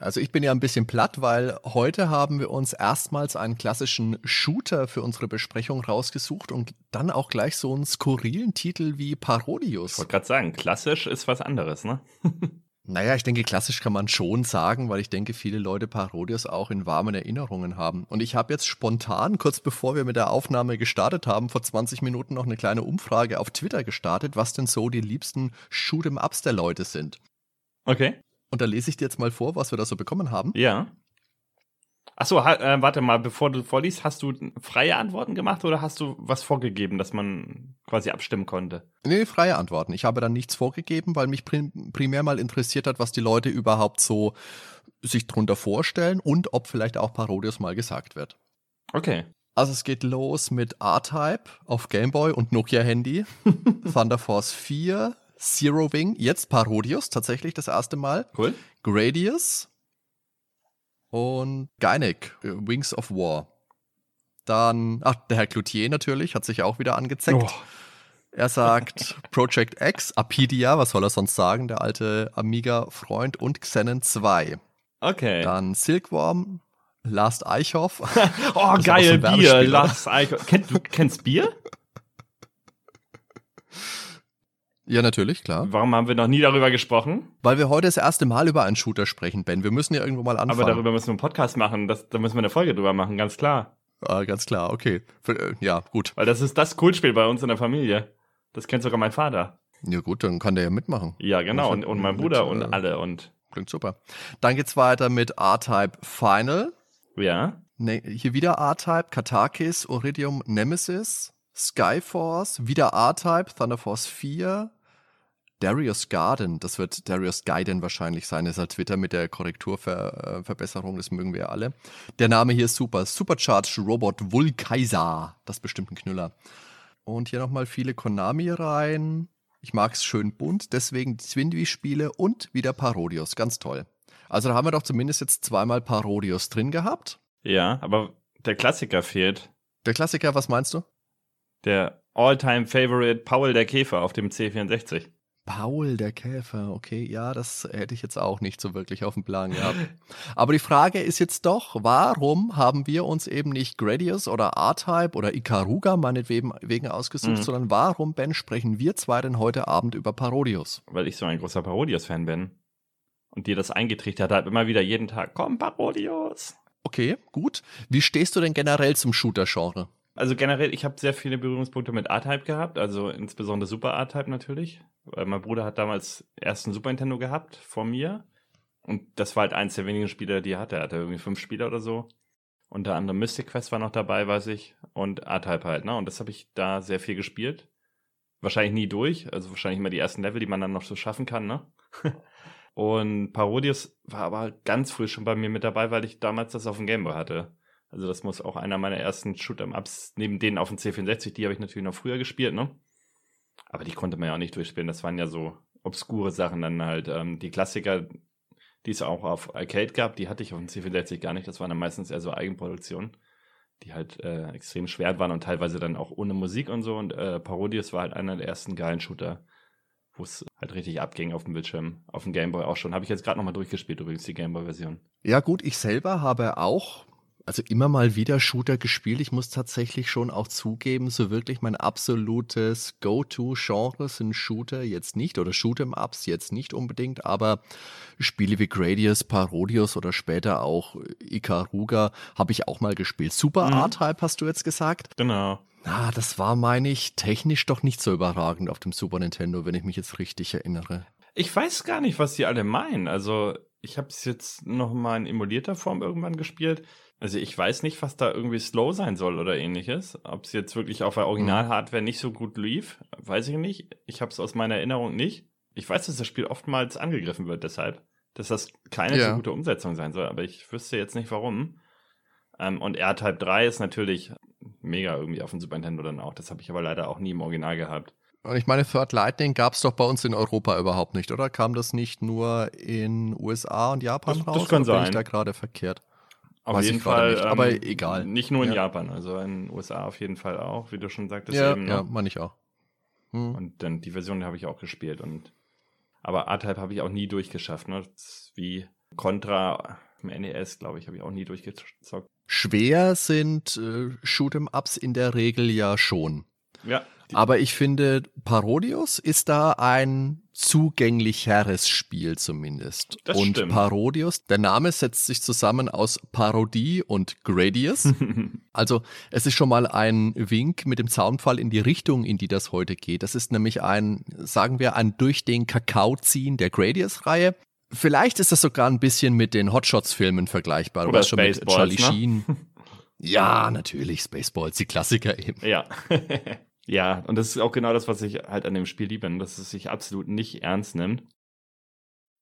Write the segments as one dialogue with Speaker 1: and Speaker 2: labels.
Speaker 1: Also ich bin ja ein bisschen platt, weil heute haben wir uns erstmals einen klassischen Shooter für unsere Besprechung rausgesucht und dann auch gleich so einen skurrilen Titel wie Parodius.
Speaker 2: Ich wollte gerade sagen, klassisch ist was anderes, ne?
Speaker 1: naja, ich denke, klassisch kann man schon sagen, weil ich denke, viele Leute Parodius auch in warmen Erinnerungen haben. Und ich habe jetzt spontan, kurz bevor wir mit der Aufnahme gestartet haben, vor 20 Minuten noch eine kleine Umfrage auf Twitter gestartet, was denn so die liebsten Shoot'em-Ups der Leute sind.
Speaker 2: Okay.
Speaker 1: Und da lese ich dir jetzt mal vor, was wir da so bekommen haben.
Speaker 2: Ja. Achso, äh, warte mal, bevor du vorliest, hast du freie Antworten gemacht oder hast du was vorgegeben, dass man quasi abstimmen konnte?
Speaker 1: Nee, freie Antworten. Ich habe dann nichts vorgegeben, weil mich prim primär mal interessiert hat, was die Leute überhaupt so sich drunter vorstellen und ob vielleicht auch Parodius mal gesagt wird.
Speaker 2: Okay.
Speaker 1: Also es geht los mit R-Type auf Gameboy und Nokia Handy, Thunder Force 4, Zero Wing, jetzt Parodius, tatsächlich das erste Mal.
Speaker 2: Cool.
Speaker 1: Gradius und Geinek, äh, Wings of War. Dann, ach, der Herr Cloutier natürlich, hat sich auch wieder angezeckt. Oh. Er sagt Project X, Apidia, was soll er sonst sagen, der alte Amiga-Freund und Xenon 2.
Speaker 2: Okay.
Speaker 1: Dann Silkworm, Last Eichhoff.
Speaker 2: oh, geil, Bier, Last Eichhoff. Kennt, du kennst Bier?
Speaker 1: Ja, natürlich, klar.
Speaker 2: Warum haben wir noch nie darüber gesprochen?
Speaker 1: Weil wir heute das erste Mal über einen Shooter sprechen, Ben. Wir müssen ja irgendwo mal anfangen.
Speaker 2: Aber darüber müssen wir einen Podcast machen. Das, da müssen wir eine Folge drüber machen, ganz klar.
Speaker 1: Ah, ganz klar, okay. Äh, ja, gut.
Speaker 2: Weil das ist das Coolspiel bei uns in der Familie. Das kennt sogar mein Vater.
Speaker 1: Ja, gut, dann kann der ja mitmachen.
Speaker 2: Ja, genau. Und, und mein Bruder mit, und äh, alle. Und
Speaker 1: klingt super. Dann geht's weiter mit R-Type Final.
Speaker 2: Ja.
Speaker 1: Ne, hier wieder R-Type, Katakis, Iridium Nemesis, Skyforce, wieder R-Type, Thunder Force 4, Darius Garden, das wird Darius Gaiden wahrscheinlich sein, ist halt Twitter mit der Korrekturverbesserung, das mögen wir alle. Der Name hier ist super. Supercharged Robot Vulkaiser, das ist bestimmt ein Knüller. Und hier nochmal viele Konami rein. Ich mag es schön bunt, deswegen Zwindwi-Spiele und wieder Parodius, ganz toll. Also da haben wir doch zumindest jetzt zweimal Parodius drin gehabt.
Speaker 2: Ja, aber der Klassiker fehlt.
Speaker 1: Der Klassiker, was meinst du?
Speaker 2: Der All-Time-Favorite Paul der Käfer auf dem C64.
Speaker 1: Paul der Käfer, okay, ja, das hätte ich jetzt auch nicht so wirklich auf dem Plan gehabt. Aber die Frage ist jetzt doch, warum haben wir uns eben nicht Gradius oder R-Type oder Ikaruga meinetwegen ausgesucht, mhm. sondern warum, Ben, sprechen wir zwei denn heute Abend über Parodius?
Speaker 2: Weil ich so ein großer Parodius-Fan bin. Und dir das eingetrichtert hat, immer wieder jeden Tag, komm, Parodius.
Speaker 1: Okay, gut. Wie stehst du denn generell zum Shooter-Genre?
Speaker 2: Also generell, ich habe sehr viele Berührungspunkte mit R-Type gehabt, also insbesondere Super R-Type natürlich. Weil mein Bruder hat damals erst ein Super Nintendo gehabt vor mir. Und das war halt eins der wenigen Spiele, die er hatte. Er hatte irgendwie fünf Spieler oder so. Unter anderem Mystic Quest war noch dabei, weiß ich. Und R-Type halt, ne? Und das habe ich da sehr viel gespielt. Wahrscheinlich nie durch. Also wahrscheinlich immer die ersten Level, die man dann noch so schaffen kann, ne? und Parodius war aber halt ganz früh schon bei mir mit dabei, weil ich damals das auf dem Gameboy hatte. Also das muss auch einer meiner ersten Shoot'em-Ups, neben denen auf dem C64, die habe ich natürlich noch früher gespielt, ne? Aber die konnte man ja auch nicht durchspielen. Das waren ja so obskure Sachen dann halt. Ähm, die Klassiker, die es auch auf Arcade gab, die hatte ich auf dem C64 gar nicht. Das waren dann meistens eher so Eigenproduktionen, die halt äh, extrem schwer waren und teilweise dann auch ohne Musik und so. Und äh, Parodius war halt einer der ersten geilen Shooter, wo es halt richtig abging auf dem Bildschirm. Auf dem Gameboy auch schon. Habe ich jetzt gerade nochmal durchgespielt, übrigens, die Gameboy-Version.
Speaker 1: Ja, gut, ich selber habe auch also immer mal wieder Shooter gespielt. Ich muss tatsächlich schon auch zugeben, so wirklich mein absolutes Go-To-Genre sind Shooter jetzt nicht oder Shoot'em-Ups jetzt nicht unbedingt, aber Spiele wie Gradius, Parodius oder später auch Ikaruga habe ich auch mal gespielt. Super mhm. R-Type hast du jetzt gesagt?
Speaker 2: Genau.
Speaker 1: Ah, das war, meine ich, technisch doch nicht so überragend auf dem Super Nintendo, wenn ich mich jetzt richtig erinnere.
Speaker 2: Ich weiß gar nicht, was die alle meinen. Also, ich habe es jetzt noch mal in emulierter Form irgendwann gespielt. Also ich weiß nicht, was da irgendwie slow sein soll oder ähnliches. Ob es jetzt wirklich auf der Original-Hardware nicht so gut lief, weiß ich nicht. Ich habe es aus meiner Erinnerung nicht. Ich weiß, dass das Spiel oftmals angegriffen wird deshalb, dass das keine ja. so gute Umsetzung sein soll, aber ich wüsste jetzt nicht warum. Ähm, und R-Type 3 ist natürlich mega irgendwie auf dem Super Nintendo dann auch. Das habe ich aber leider auch nie im Original gehabt.
Speaker 1: Und ich meine, Third Lightning gab es doch bei uns in Europa überhaupt nicht, oder? Kam das nicht nur in USA und Japan
Speaker 2: Das-
Speaker 1: raus?
Speaker 2: das kann
Speaker 1: oder bin
Speaker 2: sein.
Speaker 1: ich da gerade verkehrt?
Speaker 2: Auf
Speaker 1: Weiß
Speaker 2: jeden Fall.
Speaker 1: nicht, aber egal.
Speaker 2: Nicht nur in
Speaker 1: Ja.
Speaker 2: Japan, also in den USA auf jeden Fall auch, wie du schon sagtest
Speaker 1: Ja,
Speaker 2: eben. Ne?
Speaker 1: ja, meine ich auch. Hm.
Speaker 2: Und dann die Version habe ich auch gespielt. Und aber A-Type habe ich auch nie durchgeschafft. Ne? Wie Contra im NES, glaube ich, habe ich auch nie durchgezockt.
Speaker 1: Schwer sind äh, Shoot'em-Ups in der Regel ja schon.
Speaker 2: Ja.
Speaker 1: Aber ich finde, Parodius ist da ein zugänglicheres Spiel zumindest.
Speaker 2: Das
Speaker 1: und
Speaker 2: stimmt.
Speaker 1: Parodius, der Name setzt sich zusammen aus Parodie und Gradius. Also es ist schon mal ein Wink mit dem Zaunpfahl in die Richtung, in die das heute geht. Das ist nämlich ein, sagen wir, ein durch den Kakao ziehen der Gradius-Reihe. Vielleicht ist das sogar ein bisschen mit den Hotshots-Filmen vergleichbar.
Speaker 2: Oder
Speaker 1: weißt schon mit Charlie
Speaker 2: ne?
Speaker 1: Sheen. Ja, natürlich, Spaceballs, die Klassiker eben.
Speaker 2: ja. ja, und das ist auch genau das, was ich halt an dem Spiel liebe, ne? dass es sich absolut nicht ernst nimmt.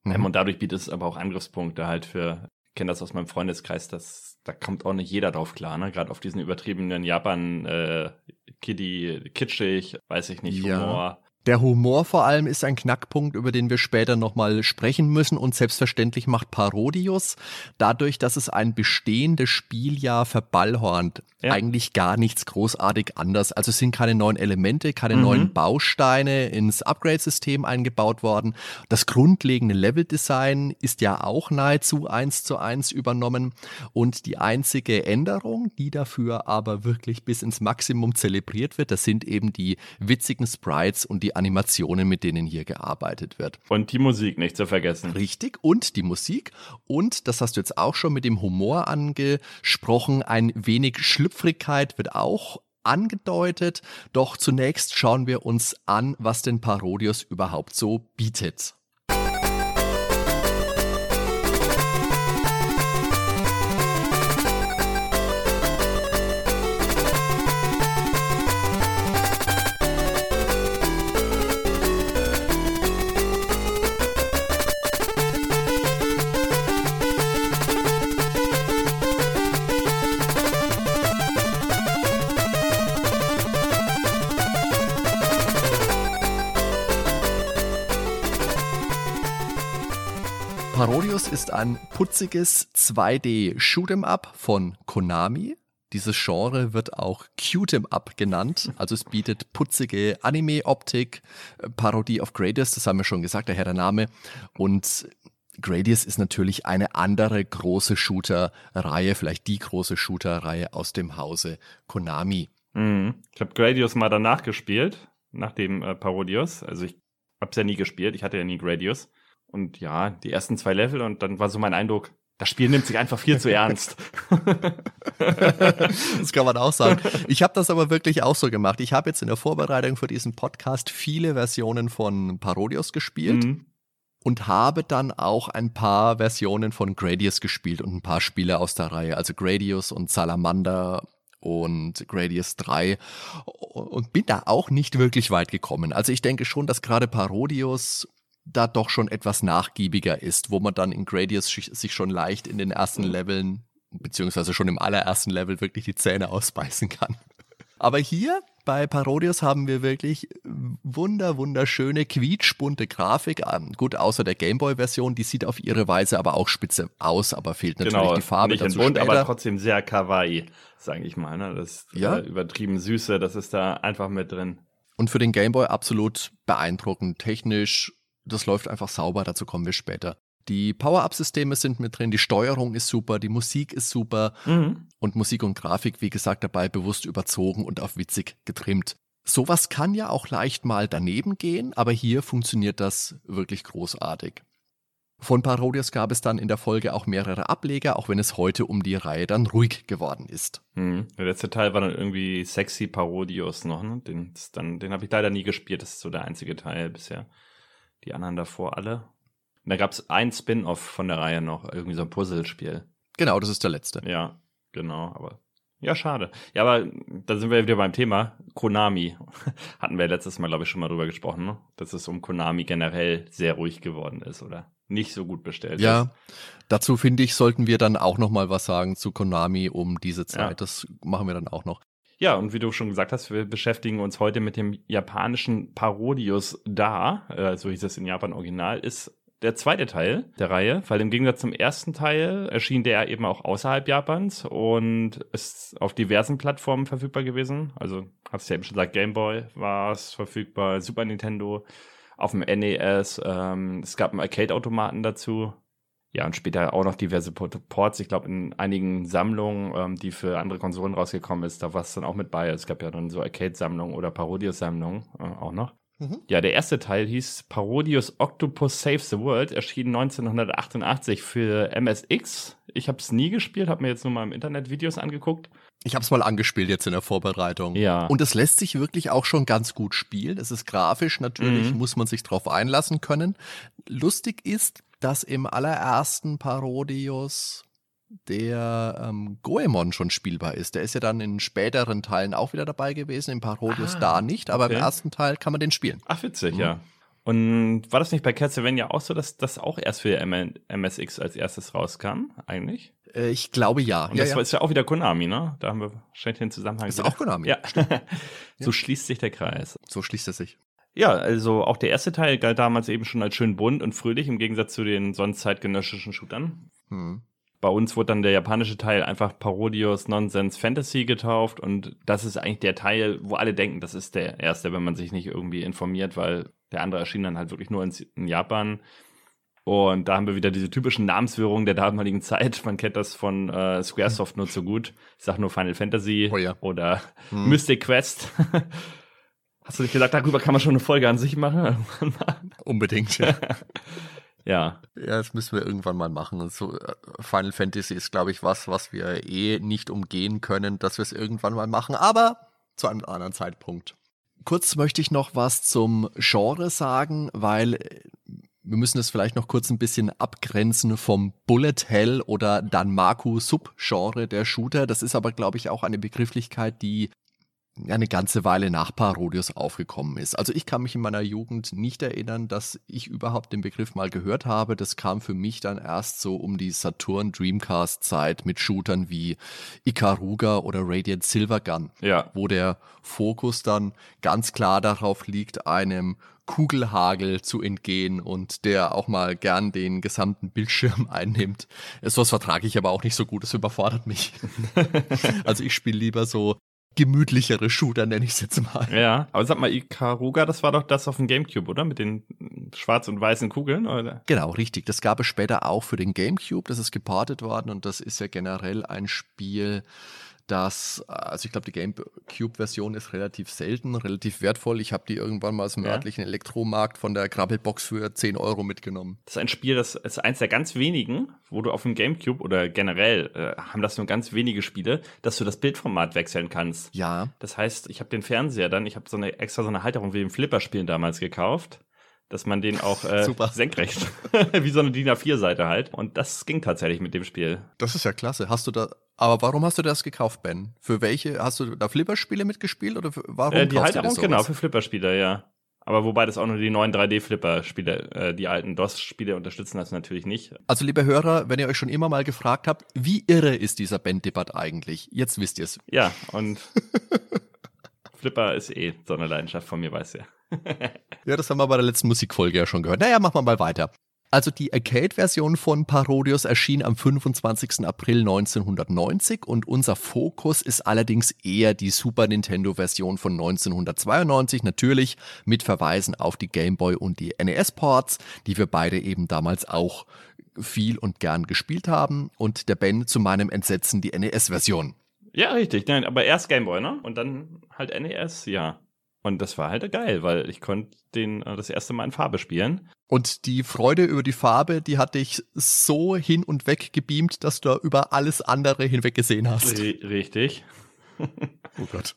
Speaker 2: Ähm,
Speaker 1: Mhm.
Speaker 2: und dadurch bietet es aber auch Angriffspunkte halt für, ich kenne das aus meinem Freundeskreis, dass da kommt auch nicht jeder drauf klar, ne? Gerade auf diesen übertriebenen Japan, äh, Kiddie, kitschig, weiß ich nicht,
Speaker 1: Ja.
Speaker 2: Humor.
Speaker 1: Der Humor vor allem ist ein Knackpunkt, über den wir später nochmal sprechen müssen und selbstverständlich macht Parodius dadurch, dass es ein bestehendes Spiel ja verballhornt,
Speaker 2: Ja.
Speaker 1: eigentlich gar nichts großartig anders. Also es sind keine neuen Elemente, keine
Speaker 2: Mhm.
Speaker 1: neuen Bausteine ins Upgrade-System eingebaut worden. Das grundlegende Leveldesign ist ja auch nahezu eins zu eins übernommen und die einzige Änderung, die dafür aber wirklich bis ins Maximum zelebriert wird, das sind eben die witzigen Sprites und die Animationen, mit denen hier gearbeitet wird.
Speaker 2: Und die Musik nicht zu vergessen.
Speaker 1: Richtig. Und die Musik. Und, das hast du jetzt auch schon mit dem Humor angesprochen, ein wenig Schlüpfrigkeit wird auch angedeutet. Doch zunächst schauen wir uns an, was denn Parodius überhaupt so bietet. Parodius ist ein putziges 2D Shoot'em Up von Konami. Dieses Genre wird auch Cute'em Up genannt. Also es bietet putzige Anime-Optik, äh, Parodie auf Gradius, das haben wir schon gesagt, daher der Name. Und Gradius ist natürlich eine andere große Shooter-Reihe, vielleicht die große Shooter-Reihe aus dem Hause Konami.
Speaker 2: Mhm. Ich habe Gradius mal danach gespielt, nach dem äh, Parodius. Also ich hab's ja nie gespielt, ich hatte ja nie Gradius. Und ja, die ersten zwei Level und dann war so mein Eindruck, das Spiel nimmt sich einfach viel zu ernst.
Speaker 1: das kann man auch sagen. Ich habe das aber wirklich auch so gemacht. Ich habe jetzt in der Vorbereitung für diesen Podcast viele Versionen von Parodius gespielt
Speaker 2: Mhm.
Speaker 1: und habe dann auch ein paar Versionen von Gradius gespielt und ein paar Spiele aus der Reihe, also Gradius und Salamander und Gradius 3 und bin da auch nicht wirklich weit gekommen. Also ich denke schon, dass gerade Parodius da doch schon etwas nachgiebiger ist, wo man dann in Gradius sich schon leicht in den ersten Leveln, beziehungsweise schon im allerersten Level wirklich die Zähne ausbeißen kann. Aber hier bei Parodius haben wir wirklich wunder, wunderschöne, quietschbunte Grafik. Ähm, Gut, außer der Gameboy-Version, die sieht auf ihre Weise aber auch spitze aus, aber fehlt natürlich
Speaker 2: Genau,
Speaker 1: die Farbe
Speaker 2: nicht in
Speaker 1: dazu
Speaker 2: bunt,
Speaker 1: später.
Speaker 2: aber trotzdem sehr kawaii, sage ich mal. Ne? Das
Speaker 1: Ja.
Speaker 2: äh, übertrieben Süße, das ist da einfach mit drin.
Speaker 1: Und für den Gameboy absolut beeindruckend. Technisch, das läuft einfach sauber, dazu kommen wir später. Die Power-Up-Systeme sind mit drin, die Steuerung ist super, die Musik ist super
Speaker 2: Mhm.
Speaker 1: und Musik und Grafik, wie gesagt, dabei bewusst überzogen und auf witzig getrimmt. Sowas kann ja auch leicht mal daneben gehen, aber hier funktioniert das wirklich großartig. Von Parodius gab es dann in der Folge auch mehrere Ableger, auch wenn es heute um die Reihe dann ruhig geworden ist.
Speaker 2: Mhm. Der letzte Teil war dann irgendwie Sexy Parodius noch, ne? Den, dann- den habe ich leider nie gespielt, das ist so der einzige Teil bisher. Die anderen davor alle. Und da gab es ein Spin-off von der Reihe noch, irgendwie so ein Puzzlespiel.
Speaker 1: Genau, das ist der letzte.
Speaker 2: Ja, genau, aber ja, schade. Ja, aber da sind wir wieder beim Thema Konami. Hatten wir letztes Mal, glaube ich, schon mal drüber gesprochen, ne? dass es um Konami generell sehr ruhig geworden ist oder nicht so gut bestellt ist.
Speaker 1: Ja, dazu finde ich, sollten wir dann auch noch mal was sagen zu Konami um diese Zeit.
Speaker 2: Ja.
Speaker 1: Das machen wir dann auch noch.
Speaker 2: Ja, und wie du schon gesagt hast, wir beschäftigen uns heute mit dem japanischen Parodius Da, äh, so hieß es in Japan original, ist der zweite Teil der Reihe, weil im Gegensatz zum ersten Teil erschien der eben auch außerhalb Japans und ist auf diversen Plattformen verfügbar gewesen. Also, hab's ja eben schon gesagt, Game Boy war es verfügbar, Super Nintendo, auf dem NES, ähm, es gab einen Arcade-Automaten dazu ja, und später auch noch diverse Ports. Ich glaube, in einigen Sammlungen, ähm, die für andere Konsolen rausgekommen ist, da war es dann auch mit bei. Es gab ja dann so Arcade-Sammlungen oder Parodius-Sammlungen äh, auch noch. Mhm. Ja, der erste Teil hieß Parodius Octopus Saves the World, erschien 1988 für MSX. Ich habe es nie gespielt, habe mir jetzt nur mal im Internet Videos angeguckt.
Speaker 1: Ich habe es mal angespielt jetzt in der Vorbereitung.
Speaker 2: Ja.
Speaker 1: Und es lässt sich wirklich auch schon ganz gut spielen. Es ist grafisch, natürlich mhm. muss man sich drauf einlassen können. Lustig ist, dass im allerersten Parodius der ähm, Goemon schon spielbar ist. Der ist ja dann in späteren Teilen auch wieder dabei gewesen, im Parodius ah, da nicht, aber okay. im ersten Teil kann man den spielen.
Speaker 2: Ach, witzig, mhm. ja. Und war das nicht bei Castlevania auch so, dass das auch erst für MSX als erstes rauskam, eigentlich?
Speaker 1: Äh, ich glaube ja.
Speaker 2: Und das ja. ist ja auch wieder Konami, ne? Da haben wir wahrscheinlich den Zusammenhang.
Speaker 1: Ist wieder. auch Konami.
Speaker 2: Ja. so schließt sich der Kreis.
Speaker 1: So schließt er sich.
Speaker 2: Ja, also auch der erste Teil galt damals eben schon als schön bunt und fröhlich im Gegensatz zu den sonst zeitgenössischen Shootern. Hm. Bei uns wurde dann der japanische Teil einfach Parodius Nonsense Fantasy getauft und das ist eigentlich der Teil, wo alle denken, das ist der erste, wenn man sich nicht irgendwie informiert, weil der andere erschien dann halt wirklich nur in, Japan. Und da haben wir wieder diese typischen Namenswirrungen der damaligen Zeit. Man kennt das von äh, Squaresoft nur zu gut. Ich sag nur Final Fantasy
Speaker 1: oh ja.
Speaker 2: oder hm. Mystic Quest. Hast du nicht gesagt, darüber kann man schon eine Folge an sich machen?
Speaker 1: Unbedingt, ja.
Speaker 2: ja.
Speaker 1: Ja, das müssen wir irgendwann mal machen. Und so äh, Final Fantasy ist, glaube ich, was, was wir eh nicht umgehen können, dass wir es irgendwann mal machen, aber zu einem anderen Zeitpunkt. Kurz möchte ich noch was zum Genre sagen, weil äh, wir müssen es vielleicht noch kurz ein bisschen abgrenzen vom Bullet Hell oder Danmaku Subgenre der Shooter. Das ist aber, glaube ich, auch eine Begrifflichkeit, die eine ganze Weile nach Parodius aufgekommen ist. Also ich kann mich in meiner Jugend nicht erinnern, dass ich überhaupt den Begriff mal gehört habe. Das kam für mich dann erst so um die Saturn Dreamcast Zeit mit Shootern wie Ikaruga oder Radiant Silvergun,
Speaker 2: ja.
Speaker 1: wo der Fokus dann ganz klar darauf liegt, einem Kugelhagel zu entgehen und der auch mal gern den gesamten Bildschirm einnimmt. Sowas vertrage ich aber auch nicht so gut, das überfordert mich. also ich spiele lieber so gemütlichere Shooter, nenne ich es jetzt mal.
Speaker 2: Ja, aber sag mal, Ikaruga, das war doch das auf dem Gamecube, oder? Mit den schwarz- und weißen Kugeln, oder?
Speaker 1: Genau, richtig. Das gab es später auch für den Gamecube. Das ist geportet worden und das ist ja generell ein Spiel, dass, also ich glaube, die GameCube-Version ist relativ selten, relativ wertvoll. Ich habe die irgendwann mal aus dem ja. örtlichen Elektromarkt von der Krabbelbox für 10 Euro mitgenommen.
Speaker 2: Das ist ein Spiel, das ist eins der ganz wenigen, wo du auf dem GameCube oder generell äh, haben das nur ganz wenige Spiele, dass du das Bildformat wechseln kannst.
Speaker 1: Ja.
Speaker 2: Das heißt, ich habe den Fernseher dann, ich habe so eine extra so eine Halterung wie im Flipper-Spielen damals gekauft dass man den auch äh, senkrecht, wie so eine DIN A4-Seite halt. Und das ging tatsächlich mit dem Spiel.
Speaker 1: Das ist ja klasse. Hast du da aber warum hast du das gekauft, Ben? Für welche? Hast du da Flipperspiele mitgespielt oder für, warum?
Speaker 2: Äh, die Halterung, genau, für Flipperspiele, ja. Aber wobei das auch nur die neuen 3D-Flipper-Spiele, äh, die alten DOS-Spiele unterstützen das natürlich nicht.
Speaker 1: Also, liebe Hörer, wenn ihr euch schon immer mal gefragt habt, wie irre ist dieser Ben-Debatt eigentlich? Jetzt wisst ihr es.
Speaker 2: Ja, und Flipper ist eh so eine Leidenschaft von mir, weiß ja.
Speaker 1: ja, das haben wir bei der letzten Musikfolge ja schon gehört. Naja, machen wir mal weiter. Also die Arcade-Version von Parodius erschien am 25. April 1990 und unser Fokus ist allerdings eher die Super Nintendo-Version von 1992, natürlich mit Verweisen auf die Game Boy und die NES-Ports, die wir beide eben damals auch viel und gern gespielt haben und der Ben zu meinem Entsetzen die NES-Version.
Speaker 2: Ja, richtig. Nein, aber erst Game Boy, ne? Und dann halt NES, ja. Und das war halt geil, weil ich konnte den äh, das erste Mal in Farbe spielen.
Speaker 1: Und die Freude über die Farbe, die hat dich so hin und weg gebeamt, dass du über alles andere hinweg gesehen hast.
Speaker 2: R richtig.
Speaker 1: oh Gott.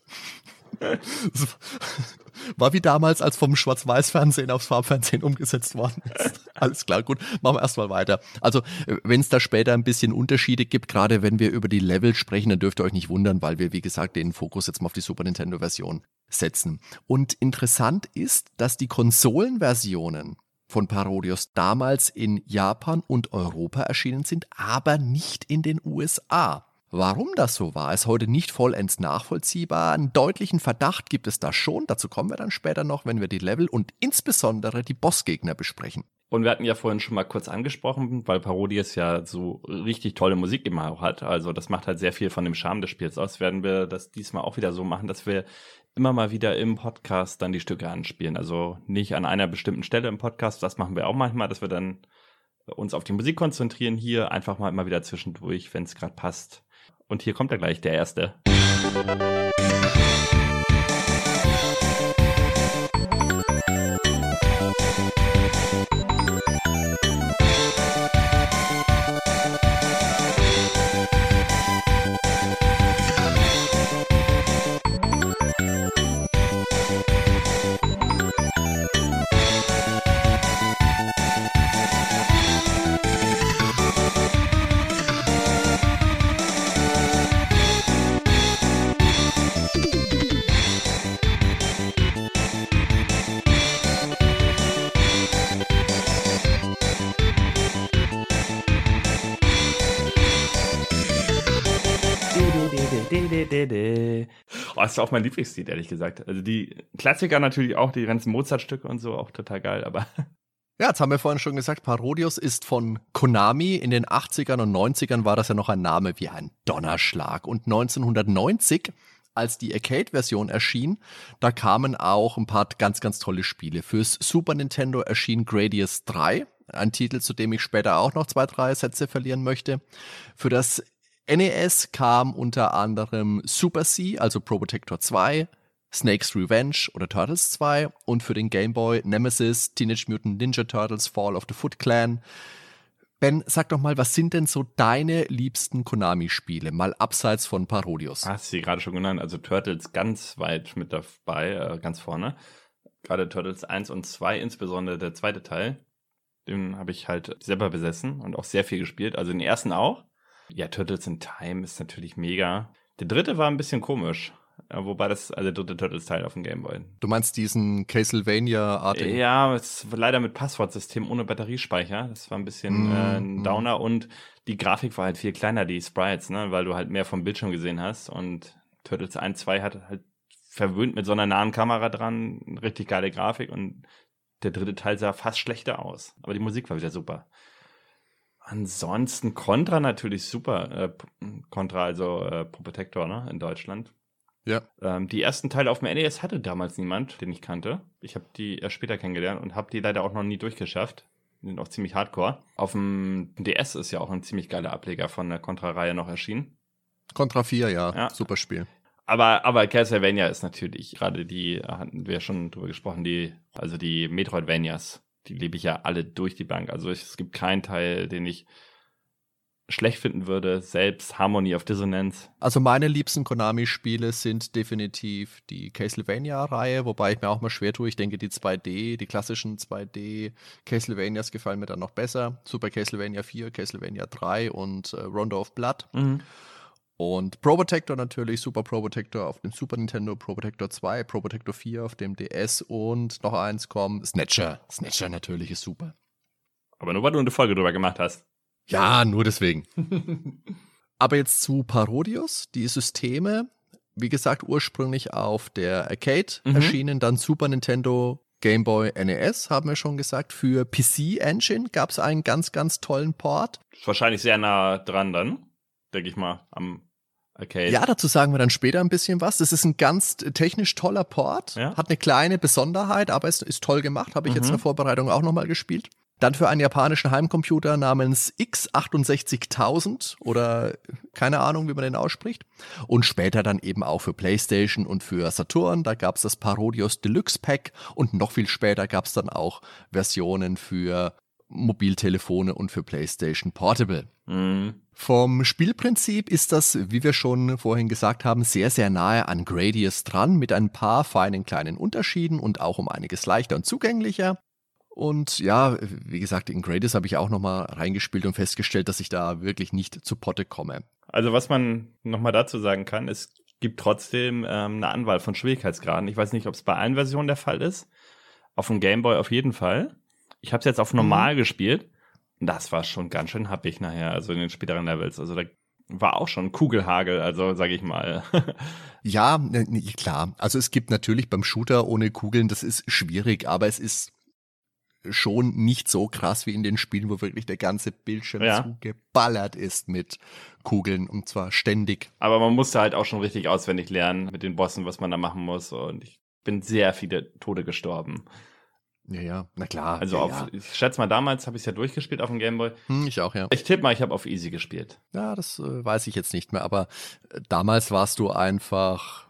Speaker 1: War wie damals, als vom Schwarz-Weiß-Fernsehen aufs Farbfernsehen umgesetzt worden ist. Alles klar, gut, machen wir erstmal weiter. Also, wenn es da später ein bisschen Unterschiede gibt, gerade wenn wir über die Level sprechen, dann dürft ihr euch nicht wundern, weil wir, wie gesagt, den Fokus jetzt mal auf die Super Nintendo-Version setzen. Und interessant ist, dass die Konsolenversionen von Parodius damals in Japan und Europa erschienen sind, aber nicht in den USA. Warum das so war, ist heute nicht vollends nachvollziehbar. Einen deutlichen Verdacht gibt es da schon. Dazu kommen wir dann später noch, wenn wir die Level und insbesondere die Bossgegner besprechen.
Speaker 2: Und wir hatten ja vorhin schon mal kurz angesprochen, weil Parodies ja so richtig tolle Musik immer auch hat. Also das macht halt sehr viel von dem Charme des Spiels aus. Werden wir das diesmal auch wieder so machen, dass wir immer mal wieder im Podcast dann die Stücke anspielen. Also nicht an einer bestimmten Stelle im Podcast. Das machen wir auch manchmal, dass wir dann uns auf die Musik konzentrieren. Hier einfach mal immer wieder zwischendurch, wenn es gerade passt. Und hier kommt er gleich, der erste. Oh, das ist auch mein Lieblingslied, ehrlich gesagt. Also die Klassiker natürlich auch, die ganzen Mozart-Stücke und so, auch total geil, aber.
Speaker 1: Ja, jetzt haben wir vorhin schon gesagt, Parodius ist von Konami. In den 80ern und 90ern war das ja noch ein Name wie ein Donnerschlag. Und 1990 als die Arcade-Version erschien, da kamen auch ein paar ganz, ganz tolle Spiele. Fürs Super Nintendo erschien Gradius 3, ein Titel, zu dem ich später auch noch zwei, drei Sätze verlieren möchte. Für das NES kam unter anderem Super C, also Pro Protector 2, Snake's Revenge oder Turtles 2 und für den Game Boy Nemesis, Teenage Mutant Ninja Turtles, Fall of the Foot Clan. Ben, sag doch mal, was sind denn so deine liebsten Konami-Spiele, mal abseits von Parodius?
Speaker 2: Hast du sie gerade schon genannt, also Turtles ganz weit mit dabei, äh, ganz vorne. Gerade Turtles 1 und 2, insbesondere der zweite Teil, den habe ich halt selber besessen und auch sehr viel gespielt, also den ersten auch. Ja, Turtles in Time ist natürlich mega. Der dritte war ein bisschen komisch. Wobei das, also der dritte Turtles-Teil auf dem Gameboy.
Speaker 1: Du meinst diesen Castlevania-artigen?
Speaker 2: Ja, es leider mit Passwortsystem ohne Batteriespeicher. Das war ein bisschen mm, äh, ein mm. Downer und die Grafik war halt viel kleiner, die Sprites, ne, weil du halt mehr vom Bildschirm gesehen hast. Und Turtles 1, 2 hat halt verwöhnt mit so einer nahen Kamera dran, richtig geile Grafik und der dritte Teil sah fast schlechter aus. Aber die Musik war wieder super. Ansonsten Contra natürlich super. Äh, Contra, also äh, Pro Protector, ne, in Deutschland.
Speaker 1: Ja.
Speaker 2: Ähm, die ersten Teile auf dem NES hatte damals niemand, den ich kannte. Ich habe die erst später kennengelernt und habe die leider auch noch nie durchgeschafft. Die sind auch ziemlich hardcore. Auf dem DS ist ja auch ein ziemlich geiler Ableger von der Contra-Reihe noch erschienen.
Speaker 1: Contra 4, ja. ja. Super Spiel.
Speaker 2: Aber, aber Castlevania ist natürlich, gerade die, hatten wir schon drüber gesprochen, die, also die Metroidvanias die lebe ich ja alle durch die Bank. Also es gibt keinen Teil, den ich schlecht finden würde, selbst Harmony of Dissonance.
Speaker 1: Also meine liebsten Konami-Spiele sind definitiv die Castlevania-Reihe, wobei ich mir auch mal schwer tue. Ich denke, die 2D, die klassischen 2D Castlevanias gefallen mir dann noch besser. Super Castlevania 4, Castlevania 3 und äh, Rondo of Blood. Mhm. Und Pro Protector natürlich, Super Pro Protector auf dem Super Nintendo, Pro Protector 2, Pro Protector 4 auf dem DS und noch eins kommen, Snatcher. Snatcher natürlich ist super.
Speaker 2: Aber nur weil du eine Folge drüber gemacht hast.
Speaker 1: Ja, nur deswegen. Aber jetzt zu Parodius, die Systeme, wie gesagt, ursprünglich auf der Arcade mhm. erschienen, dann Super Nintendo, Game Boy, NES, haben wir schon gesagt. Für PC Engine gab es einen ganz, ganz tollen Port.
Speaker 2: Wahrscheinlich sehr nah dran dann, denke ich mal, am Okay.
Speaker 1: Ja, dazu sagen wir dann später ein bisschen was. Das ist ein ganz technisch toller Port, ja? hat eine kleine Besonderheit, aber es ist toll gemacht, habe ich mhm. jetzt in der Vorbereitung auch nochmal gespielt. Dann für einen japanischen Heimcomputer namens X68000 oder keine Ahnung, wie man den ausspricht. Und später dann eben auch für PlayStation und für Saturn. Da gab es das Parodius Deluxe Pack und noch viel später gab es dann auch Versionen für Mobiltelefone und für PlayStation Portable. Mhm. Vom Spielprinzip ist das, wie wir schon vorhin gesagt haben, sehr, sehr nahe an Gradius dran, mit ein paar feinen kleinen Unterschieden und auch um einiges leichter und zugänglicher. Und ja, wie gesagt, in Gradius habe ich auch nochmal reingespielt und festgestellt, dass ich da wirklich nicht zu Potte komme.
Speaker 2: Also was man nochmal dazu sagen kann, es gibt trotzdem ähm, eine Anwahl von Schwierigkeitsgraden. Ich weiß nicht, ob es bei allen Versionen der Fall ist. Auf dem Gameboy auf jeden Fall. Ich habe es jetzt auf normal mhm. gespielt. Das war schon ganz schön happig nachher, also in den späteren Levels. Also da war auch schon Kugelhagel, also sage ich mal.
Speaker 1: ja, ne, ne, klar. Also es gibt natürlich beim Shooter ohne Kugeln, das ist schwierig, aber es ist schon nicht so krass wie in den Spielen, wo wirklich der ganze Bildschirm ja. zugeballert ist mit Kugeln und zwar ständig.
Speaker 2: Aber man musste halt auch schon richtig auswendig lernen mit den Bossen, was man da machen muss und ich bin sehr viele Tode gestorben.
Speaker 1: Ja, ja, na klar.
Speaker 2: Also
Speaker 1: ja,
Speaker 2: auf,
Speaker 1: ja.
Speaker 2: ich schätze mal, damals habe ich es ja durchgespielt auf dem Gameboy.
Speaker 1: Hm, ich auch, ja.
Speaker 2: Ich tippe mal, ich habe auf Easy gespielt.
Speaker 1: Ja, das äh, weiß ich jetzt nicht mehr, aber äh, damals warst du einfach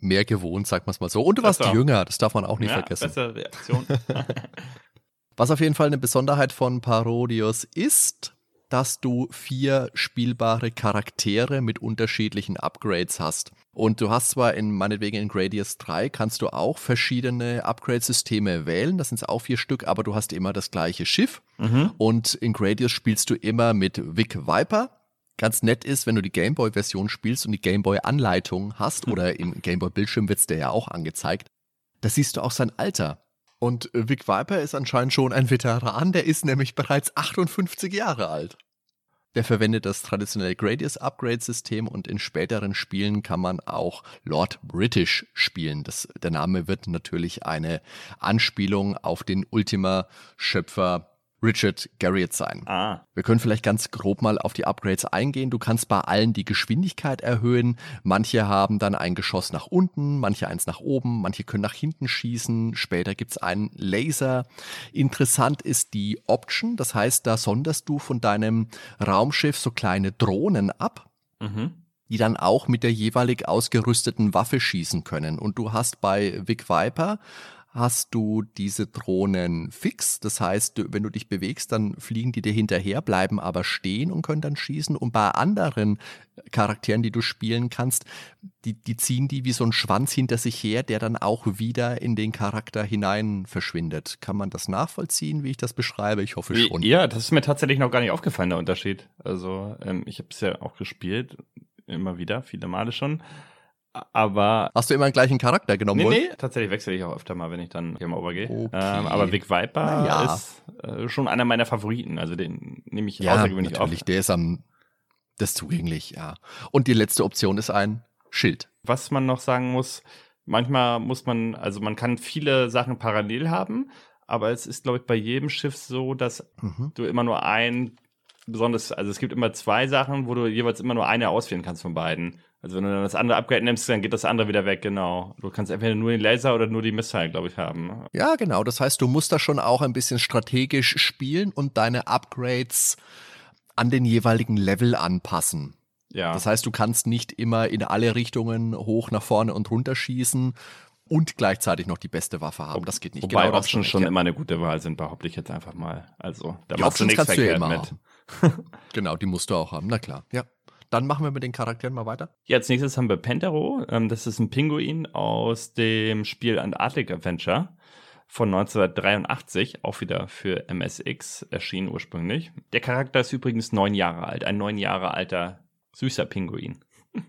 Speaker 1: mehr gewohnt, sagt man es mal so. Und du warst jünger, das darf man auch nicht ja, vergessen.
Speaker 2: Bessere Reaktion.
Speaker 1: Was auf jeden Fall eine Besonderheit von Parodius ist, dass du vier spielbare Charaktere mit unterschiedlichen Upgrades hast. Und du hast zwar in meinetwegen in Gradius 3 kannst du auch verschiedene Upgrade-Systeme wählen, das sind auch vier Stück, aber du hast immer das gleiche Schiff. Mhm. Und in Gradius spielst du immer mit Vic Viper. Ganz nett ist, wenn du die Gameboy-Version spielst und die Gameboy-Anleitung hast, mhm. oder im Gameboy-Bildschirm wird es dir ja auch angezeigt, da siehst du auch sein Alter. Und Vic Viper ist anscheinend schon ein Veteran, der ist nämlich bereits 58 Jahre alt. Der verwendet das traditionelle Gradius Upgrade System und in späteren Spielen kann man auch Lord British spielen. Das, der Name wird natürlich eine Anspielung auf den Ultima Schöpfer Richard Garriott sein.
Speaker 2: Ah.
Speaker 1: Wir können vielleicht ganz grob mal auf die Upgrades eingehen. Du kannst bei allen die Geschwindigkeit erhöhen. Manche haben dann ein Geschoss nach unten, manche eins nach oben, manche können nach hinten schießen. Später gibt's einen Laser. Interessant ist die Option. Das heißt, da sonderst du von deinem Raumschiff so kleine Drohnen ab. Mhm die dann auch mit der jeweilig ausgerüsteten Waffe schießen können. Und du hast bei Vic Viper hast du diese Drohnen fix. Das heißt, wenn du dich bewegst, dann fliegen die dir hinterher, bleiben aber stehen und können dann schießen. Und bei anderen Charakteren, die du spielen kannst, die, die ziehen die wie so ein Schwanz hinter sich her, der dann auch wieder in den Charakter hinein verschwindet. Kann man das nachvollziehen, wie ich das beschreibe? Ich hoffe schon.
Speaker 2: Ja, das ist mir tatsächlich noch gar nicht aufgefallen, der Unterschied. Also ähm, ich habe es ja auch gespielt, immer wieder, viele Male schon aber.
Speaker 1: Hast du immer den gleichen Charakter genommen?
Speaker 2: Nee, nee, tatsächlich wechsle ich auch öfter mal, wenn ich dann Game Over gehe. Okay. Ähm, aber Vic Viper ja. ist äh, schon einer meiner Favoriten. Also den nehme ich
Speaker 1: ja,
Speaker 2: außergewöhnlich
Speaker 1: natürlich. auf. Der ist am das ist zugänglich, ja. Und die letzte Option ist ein Schild.
Speaker 2: Was man noch sagen muss, manchmal muss man, also man kann viele Sachen parallel haben, aber es ist, glaube ich, bei jedem Schiff so, dass mhm. du immer nur ein besonders, also es gibt immer zwei Sachen, wo du jeweils immer nur eine auswählen kannst von beiden. Also wenn du dann das andere Upgrade nimmst, dann geht das andere wieder weg, genau. Du kannst entweder nur den Laser oder nur die Missile, glaube ich, haben.
Speaker 1: Ja, genau. Das heißt, du musst da schon auch ein bisschen strategisch spielen und deine Upgrades an den jeweiligen Level anpassen. Ja. Das heißt, du kannst nicht immer in alle Richtungen hoch, nach vorne und runter schießen und gleichzeitig noch die beste Waffe haben. Das geht nicht.
Speaker 2: Wobei genau Options schon immer eine gute Wahl sind, behaupte ich jetzt einfach mal. Also, da die machst Options du nichts verkehrt du ja mit.
Speaker 1: genau, die musst du auch haben. Na klar, ja. Dann machen wir mit den Charakteren mal weiter.
Speaker 2: Ja, als nächstes haben wir Pentero. Ähm, das ist ein Pinguin aus dem Spiel Antarctic Adventure von 1983, auch wieder für MSX, erschienen ursprünglich. Der Charakter ist übrigens neun Jahre alt, ein neun Jahre alter, süßer Pinguin.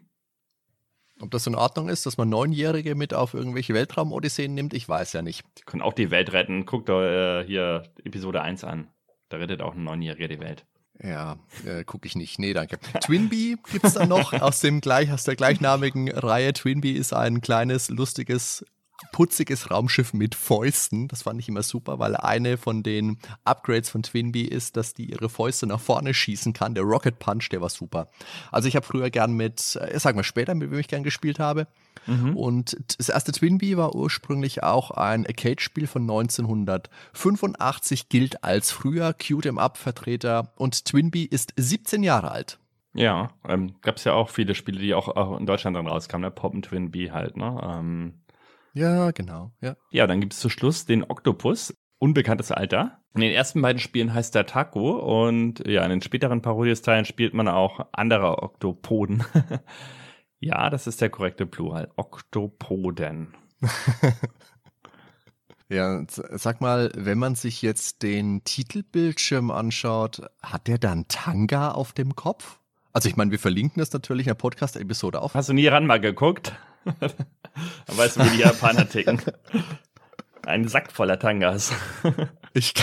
Speaker 1: Ob das in Ordnung ist, dass man Neunjährige mit auf irgendwelche Weltraum-Odysseen nimmt, ich weiß ja nicht.
Speaker 2: Die können auch die Welt retten. Guckt doch äh, hier Episode 1 an. Da rettet auch ein Neunjähriger die Welt.
Speaker 1: Ja, äh, gucke ich nicht. Nee, danke. Twinbee gibt es dann noch aus, dem gleich, aus der gleichnamigen Reihe. Twinbee ist ein kleines, lustiges putziges Raumschiff mit Fäusten. Das fand ich immer super, weil eine von den Upgrades von Twinbee ist, dass die ihre Fäuste nach vorne schießen kann. Der Rocket Punch, der war super. Also ich habe früher gern mit, äh, sag mal später, mit wem ich gern gespielt habe. Mhm. Und das erste Twinbee war ursprünglich auch ein Arcade-Spiel von 1985, gilt als früher Cute em Up-Vertreter und Twinbee ist 17 Jahre alt.
Speaker 2: Ja, ähm, gab es ja auch viele Spiele, die auch, auch in Deutschland dann rauskamen, ne? Pop und Twinbee halt, ne? Ähm,
Speaker 1: ja, genau. Ja,
Speaker 2: ja dann gibt es zu Schluss den Oktopus. Unbekanntes Alter. In den ersten beiden Spielen heißt er Taco und ja, in den späteren Parodies-Teilen spielt man auch andere Oktopoden. ja, das ist der korrekte Plural. Oktopoden.
Speaker 1: ja, sag mal, wenn man sich jetzt den Titelbildschirm anschaut, hat der dann Tanga auf dem Kopf? Also ich meine, wir verlinken das natürlich in der Podcast-Episode auf.
Speaker 2: Hast du nie ran mal geguckt? Dann weißt du, wie die Japaner ticken. Ein Sack voller Tangas.
Speaker 1: Ich,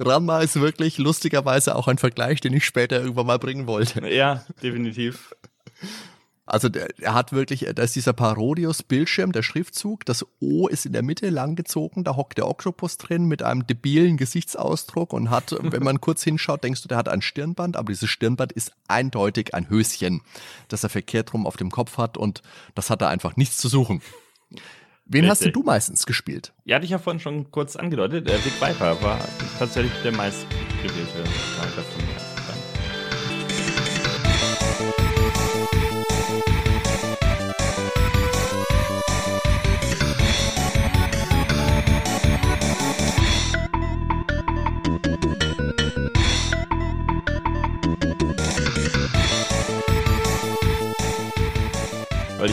Speaker 1: Ranma ist wirklich lustigerweise auch ein Vergleich, den ich später irgendwann mal bringen wollte.
Speaker 2: Ja, definitiv.
Speaker 1: Also der, er hat wirklich, da ist dieser Parodius-Bildschirm, der Schriftzug, das O ist in der Mitte langgezogen, da hockt der Oktopus drin mit einem debilen Gesichtsausdruck und hat, wenn man kurz hinschaut, denkst du, der hat ein Stirnband, aber dieses Stirnband ist eindeutig ein Höschen, das er verkehrt rum auf dem Kopf hat und das hat da einfach nichts zu suchen. Wen Richtig. hast du meistens gespielt?
Speaker 2: Ja, hatte ich ja vorhin schon kurz angedeutet. Der Big Viper war tatsächlich der meistgewählte Charakter von mir.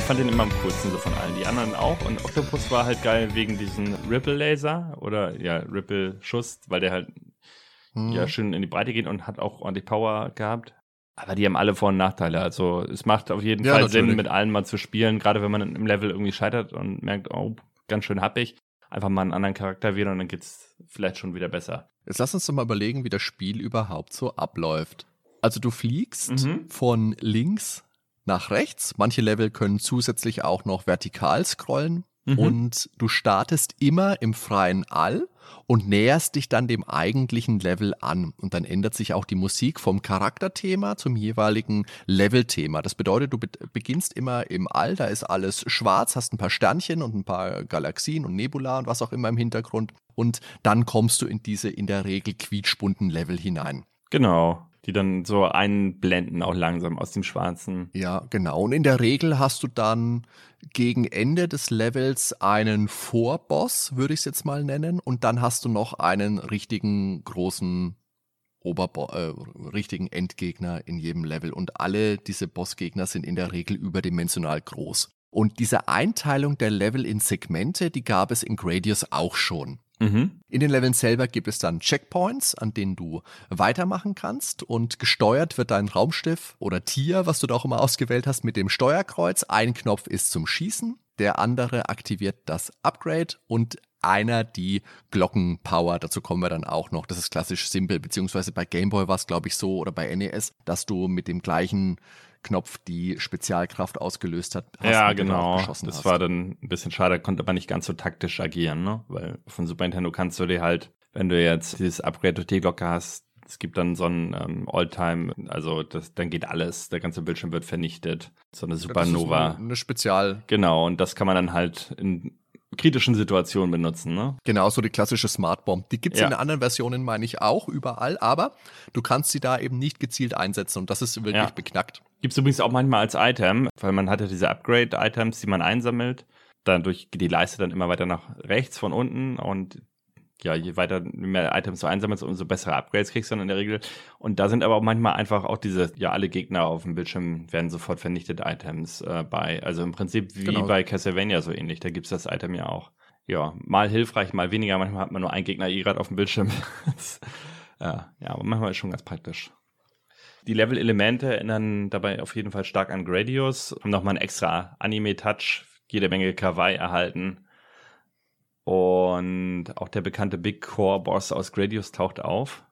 Speaker 2: Fand den immer am coolsten so von allen. Die anderen auch. Und Octopus war halt geil wegen diesem Ripple-Laser oder ja, Ripple-Schuss, weil der halt hm. ja schön in die Breite geht und hat auch ordentlich Power gehabt. Aber die haben alle Vor- und Nachteile. Also es macht auf jeden ja, Fall natürlich. Sinn, mit allen mal zu spielen, gerade wenn man im Level irgendwie scheitert und merkt, oh, ganz schön happig. Einfach mal einen anderen Charakter wählen und dann geht's vielleicht schon wieder besser.
Speaker 1: Jetzt lass uns doch mal überlegen, wie das Spiel überhaupt so abläuft. Also du fliegst mhm. von links nach rechts. Manche Level können zusätzlich auch noch vertikal scrollen. Mhm. Und du startest immer im freien All und näherst dich dann dem eigentlichen Level an. Und dann ändert sich auch die Musik vom Charakterthema zum jeweiligen Levelthema. Das bedeutet, du beginnst immer im All, da ist alles schwarz, hast ein paar Sternchen und ein paar Galaxien und Nebula und was auch immer im Hintergrund. Und dann kommst du in diese in der Regel quietschbunten Level hinein.
Speaker 2: Genau die dann so einblenden auch langsam aus dem Schwarzen.
Speaker 1: Ja, genau. Und in der Regel hast du dann gegen Ende des Levels einen Vorboss, würde ich es jetzt mal nennen, und dann hast du noch einen richtigen großen Oberbo äh, richtigen Endgegner in jedem Level. Und alle diese Bossgegner sind in der Regel überdimensional groß. Und diese Einteilung der Level in Segmente, die gab es in Gradius auch schon. Mhm. In den Leveln selber gibt es dann Checkpoints, an denen du weitermachen kannst und gesteuert wird dein Raumschiff oder Tier, was du da auch immer ausgewählt hast, mit dem Steuerkreuz. Ein Knopf ist zum Schießen, der andere aktiviert das Upgrade und einer die Glockenpower. Dazu kommen wir dann auch noch. Das ist klassisch simpel, beziehungsweise bei Gameboy war es, glaube ich, so oder bei NES, dass du mit dem gleichen Knopf die Spezialkraft ausgelöst hat.
Speaker 2: ja, genau. Das hast. war dann ein bisschen schade, konnte aber nicht ganz so taktisch agieren, ne? Weil von Super Nintendo kannst du dir halt, wenn du jetzt dieses Upgrade T-Glocke hast, es gibt dann so ein ähm, Alltime, also das, dann geht alles, der ganze Bildschirm wird vernichtet. So eine Supernova.
Speaker 1: Eine, eine Spezial.
Speaker 2: Genau, und das kann man dann halt in kritischen Situationen benutzen. Ne?
Speaker 1: Genau, so die klassische Smart Bomb. Die gibt es ja. in anderen Versionen, meine ich, auch überall, aber du kannst sie da eben nicht gezielt einsetzen und das ist wirklich ja. beknackt.
Speaker 2: Gibt es übrigens auch manchmal als Item, weil man hat ja diese Upgrade-Items, die man einsammelt. Dadurch geht die Leiste dann immer weiter nach rechts von unten und ja, je weiter mehr Items du einsammelst, umso bessere Upgrades kriegst du dann in der Regel. Und da sind aber auch manchmal einfach auch diese, ja, alle Gegner auf dem Bildschirm werden sofort vernichtet Items äh, bei. Also im Prinzip wie genau. bei Castlevania so ähnlich. Da gibt's das Item ja auch. Ja, mal hilfreich, mal weniger. Manchmal hat man nur einen Gegner eh gerade auf dem Bildschirm. ja, ja, aber manchmal ist schon ganz praktisch. Die Level-Elemente erinnern dabei auf jeden Fall stark an Gradius, haben nochmal einen extra Anime-Touch, jede Menge Kawaii erhalten und auch der bekannte Big Core Boss aus Gradius taucht auf.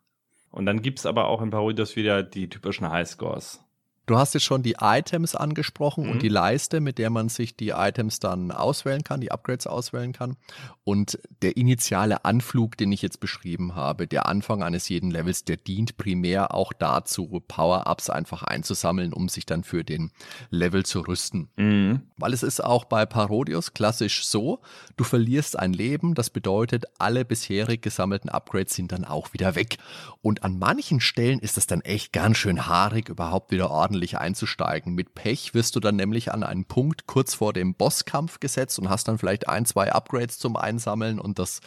Speaker 2: Und dann gibt's aber auch in Parodius wieder die typischen Highscores.
Speaker 1: Du hast jetzt schon die Items angesprochen mhm. und die Leiste, mit der man sich die Items dann auswählen kann, die Upgrades auswählen kann. Und der initiale Anflug, den ich jetzt beschrieben habe, der Anfang eines jeden Levels, der dient primär auch dazu, Power-Ups einfach einzusammeln, um sich dann für den Level zu rüsten. Mhm. Weil es ist auch bei Parodius klassisch so, du verlierst ein Leben, das bedeutet, alle bisherig gesammelten Upgrades sind dann auch wieder weg. Und an manchen Stellen ist es dann echt ganz schön haarig, überhaupt wieder ordentlich ordentlich einzusteigen. Mit Pech wirst du dann nämlich an einen Punkt kurz vor dem Bosskampf gesetzt und hast dann vielleicht ein, zwei Upgrades zum Einsammeln und das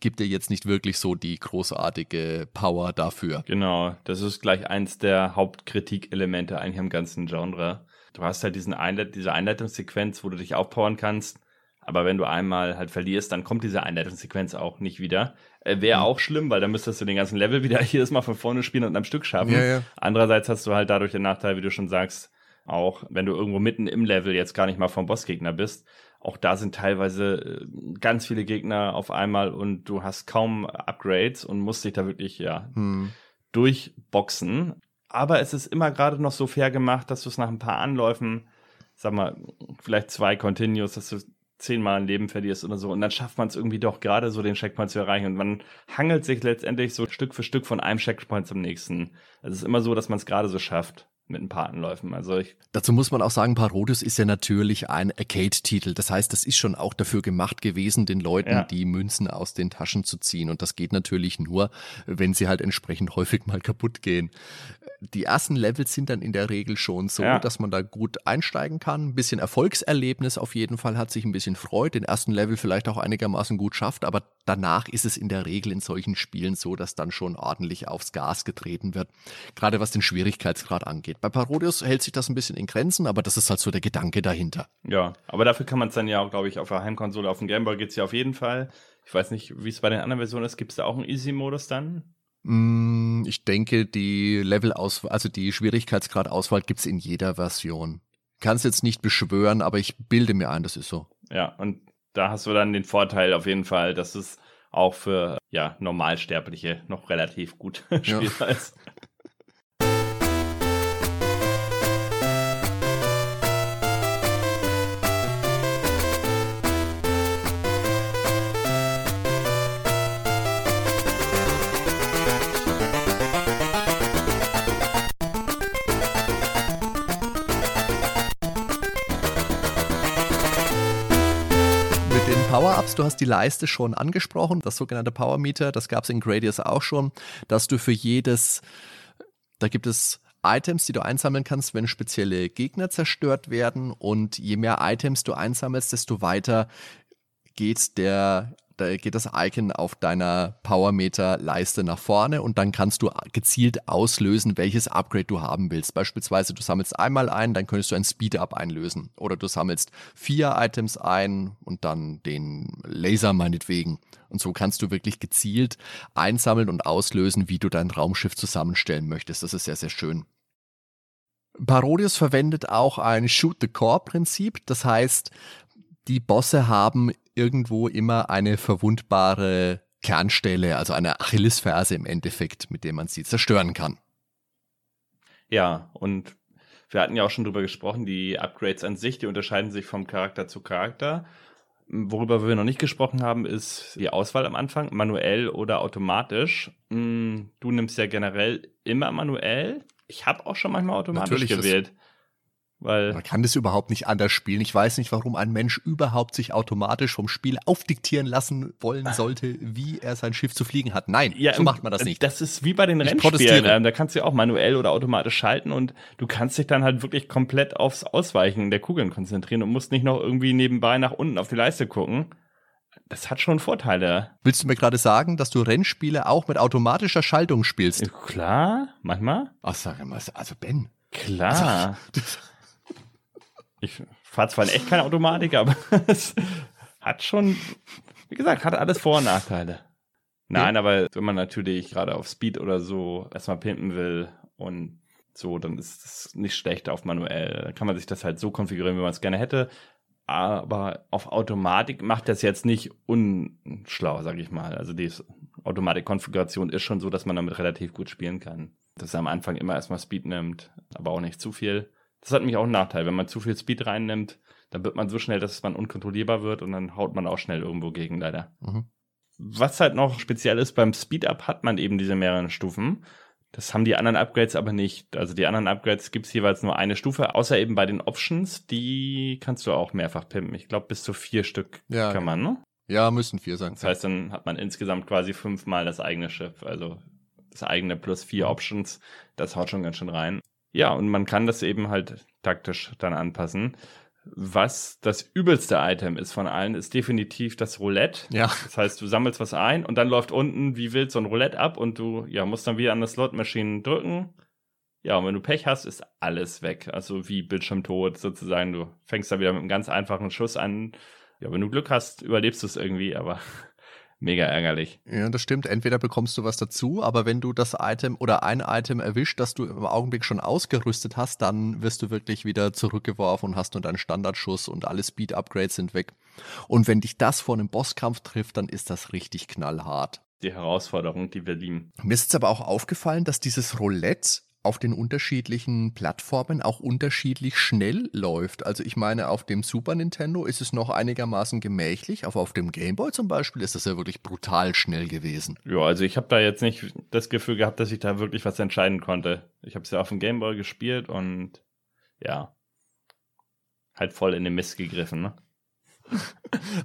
Speaker 1: gibt dir jetzt nicht wirklich so die großartige Power dafür.
Speaker 2: Genau, das ist gleich eins der Hauptkritikelemente eigentlich am ganzen Genre. Du hast halt diesen Einleit diese Einleitungssequenz, wo du dich aufpowern kannst, aber wenn du einmal halt verlierst, dann kommt diese Einleitungssequenz auch nicht wieder. Äh, Wäre mhm. auch schlimm, weil dann müsstest du den ganzen Level wieder jedes Mal von vorne spielen und am Stück schaffen. Ja, ja. Andererseits hast du halt dadurch den Nachteil, wie du schon sagst, auch wenn du irgendwo mitten im Level jetzt gar nicht mal vom Bossgegner bist, auch da sind teilweise äh, ganz viele Gegner auf einmal und du hast kaum Upgrades und musst dich da wirklich, ja, hm. durchboxen. Aber es ist immer gerade noch so fair gemacht, dass du es nach ein paar Anläufen, sag mal, vielleicht zwei Continues, dass du zehnmal ein Leben verlierst oder so. Und dann schafft man es irgendwie doch gerade so, den Checkpoint zu erreichen. Und man hangelt sich letztendlich so Stück für Stück von einem Checkpoint zum nächsten. Es ist immer so, dass man es gerade so schafft mit ein paar Anläufen. Also ich
Speaker 1: Dazu muss man auch sagen, Parodius ist ja natürlich ein Arcade-Titel. Das heißt, das ist schon auch dafür gemacht gewesen, den Leuten ja. die Münzen aus den Taschen zu ziehen. Und das geht natürlich nur, wenn sie halt entsprechend häufig mal kaputt gehen die ersten Levels sind dann in der Regel schon so, ja. dass man da gut einsteigen kann. Ein bisschen Erfolgserlebnis auf jeden Fall hat sich ein bisschen freut, den ersten Level vielleicht auch einigermaßen gut schafft, aber danach ist es in der Regel in solchen Spielen so, dass dann schon ordentlich aufs Gas getreten wird. Gerade was den Schwierigkeitsgrad angeht. Bei Parodius hält sich das ein bisschen in Grenzen, aber das ist halt so der Gedanke dahinter.
Speaker 2: Ja, aber dafür kann man es dann ja auch, glaube ich, auf der Heimkonsole, auf dem Gameboy geht es ja auf jeden Fall. Ich weiß nicht, wie es bei den anderen Versionen ist. Gibt es da auch einen Easy-Modus dann?
Speaker 1: Mm, ich denke, die Level-Auswahl, also die Schwierigkeitsgrad-Auswahl gibt es in jeder Version. Kann es jetzt nicht beschwören, aber ich bilde mir ein, das ist so.
Speaker 2: Ja, und da hast du dann den Vorteil auf jeden Fall, dass es auch für ja, Normalsterbliche noch relativ gut spielbar ja. ist.
Speaker 1: Du hast die Leiste schon angesprochen, das sogenannte Power Meter, das gab es in Gradius auch schon, dass du für jedes, da gibt es Items, die du einsammeln kannst, wenn spezielle Gegner zerstört werden. Und je mehr Items du einsammelst, desto weiter geht der da geht das Icon auf deiner Powermeter-Leiste nach vorne und dann kannst du gezielt auslösen, welches Upgrade du haben willst. Beispielsweise, du sammelst einmal ein, dann könntest du ein Speed-Up einlösen. Oder du sammelst vier Items ein und dann den Laser meinetwegen. Und so kannst du wirklich gezielt einsammeln und auslösen, wie du dein Raumschiff zusammenstellen möchtest. Das ist sehr, sehr schön. Parodius verwendet auch ein Shoot-the-Core-Prinzip. Das heißt, die Bosse haben irgendwo immer eine verwundbare Kernstelle, also eine Achillesferse im Endeffekt, mit der man sie zerstören kann.
Speaker 2: Ja, und wir hatten ja auch schon drüber gesprochen, die Upgrades an sich, die unterscheiden sich vom Charakter zu Charakter. Worüber wir noch nicht gesprochen haben, ist die Auswahl am Anfang, manuell oder automatisch. Hm, du nimmst ja generell immer manuell. Ich habe auch schon manchmal automatisch Natürlich gewählt. Weil
Speaker 1: Man kann das überhaupt nicht anders spielen. Ich weiß nicht, warum ein Mensch überhaupt sich automatisch vom Spiel aufdiktieren lassen wollen sollte, wie er sein Schiff zu fliegen hat. Nein, ja, so macht man das nicht.
Speaker 2: Das ist wie bei den ich Rennspielen. Ähm, da kannst du ja auch manuell oder automatisch schalten und du kannst dich dann halt wirklich komplett aufs Ausweichen der Kugeln konzentrieren und musst nicht noch irgendwie nebenbei nach unten auf die Leiste gucken. Das hat schon Vorteile.
Speaker 1: Willst du mir gerade sagen, dass du Rennspiele auch mit automatischer Schaltung spielst?
Speaker 2: Klar, manchmal.
Speaker 1: Ach, sag mal, also Ben.
Speaker 2: Klar. Also, ich fahre zwar in echt keine Automatik, aber es hat schon, wie gesagt, hat alles Vor- und Nachteile. Nein, ja. aber wenn man natürlich gerade auf Speed oder so erstmal pimpen will und so, dann ist es nicht schlecht auf manuell. Dann kann man sich das halt so konfigurieren, wie man es gerne hätte. Aber auf Automatik macht das jetzt nicht unschlau, sag ich mal. Also die Automatikkonfiguration ist schon so, dass man damit relativ gut spielen kann. Dass er am Anfang immer erstmal Speed nimmt, aber auch nicht zu viel. Das hat nämlich auch einen Nachteil. Wenn man zu viel Speed reinnimmt, dann wird man so schnell, dass man unkontrollierbar wird und dann haut man auch schnell irgendwo gegen, leider. Mhm. Was halt noch speziell ist, beim Speed-Up hat man eben diese mehreren Stufen. Das haben die anderen Upgrades aber nicht. Also die anderen Upgrades gibt es jeweils nur eine Stufe, außer eben bei den Options, die kannst du auch mehrfach pimpen. Ich glaube, bis zu vier Stück ja, kann man, ne?
Speaker 1: Ja, müssen vier sein.
Speaker 2: Das heißt, dann hat man insgesamt quasi fünfmal das eigene Schiff. Also das eigene plus vier mhm. Options. Das haut schon ganz schön rein. Ja, und man kann das eben halt taktisch dann anpassen. Was das übelste Item ist von allen, ist definitiv das Roulette.
Speaker 1: Ja.
Speaker 2: Das heißt, du sammelst was ein und dann läuft unten wie wild so ein Roulette ab und du ja, musst dann wieder an das Slot-Maschinen drücken. Ja, und wenn du Pech hast, ist alles weg. Also wie Bildschirmtod sozusagen. Du fängst da wieder mit einem ganz einfachen Schuss an. Ja, wenn du Glück hast, überlebst du es irgendwie, aber mega ärgerlich.
Speaker 1: Ja, das stimmt. Entweder bekommst du was dazu, aber wenn du das Item oder ein Item erwischt, das du im Augenblick schon ausgerüstet hast, dann wirst du wirklich wieder zurückgeworfen und hast nur deinen Standardschuss und alle Speed-Upgrades sind weg. Und wenn dich das vor einem Bosskampf trifft, dann ist das richtig knallhart.
Speaker 2: Die Herausforderung, die wir lieben.
Speaker 1: Mir ist es aber auch aufgefallen, dass dieses Roulette auf den unterschiedlichen Plattformen auch unterschiedlich schnell läuft. Also ich meine, auf dem Super Nintendo ist es noch einigermaßen gemächlich, aber auf dem Game Boy zum Beispiel ist das ja wirklich brutal schnell gewesen.
Speaker 2: Ja, also ich habe da jetzt nicht das Gefühl gehabt, dass ich da wirklich was entscheiden konnte. Ich habe es ja auf dem Game Boy gespielt und ja, halt voll in den Mist gegriffen, ne?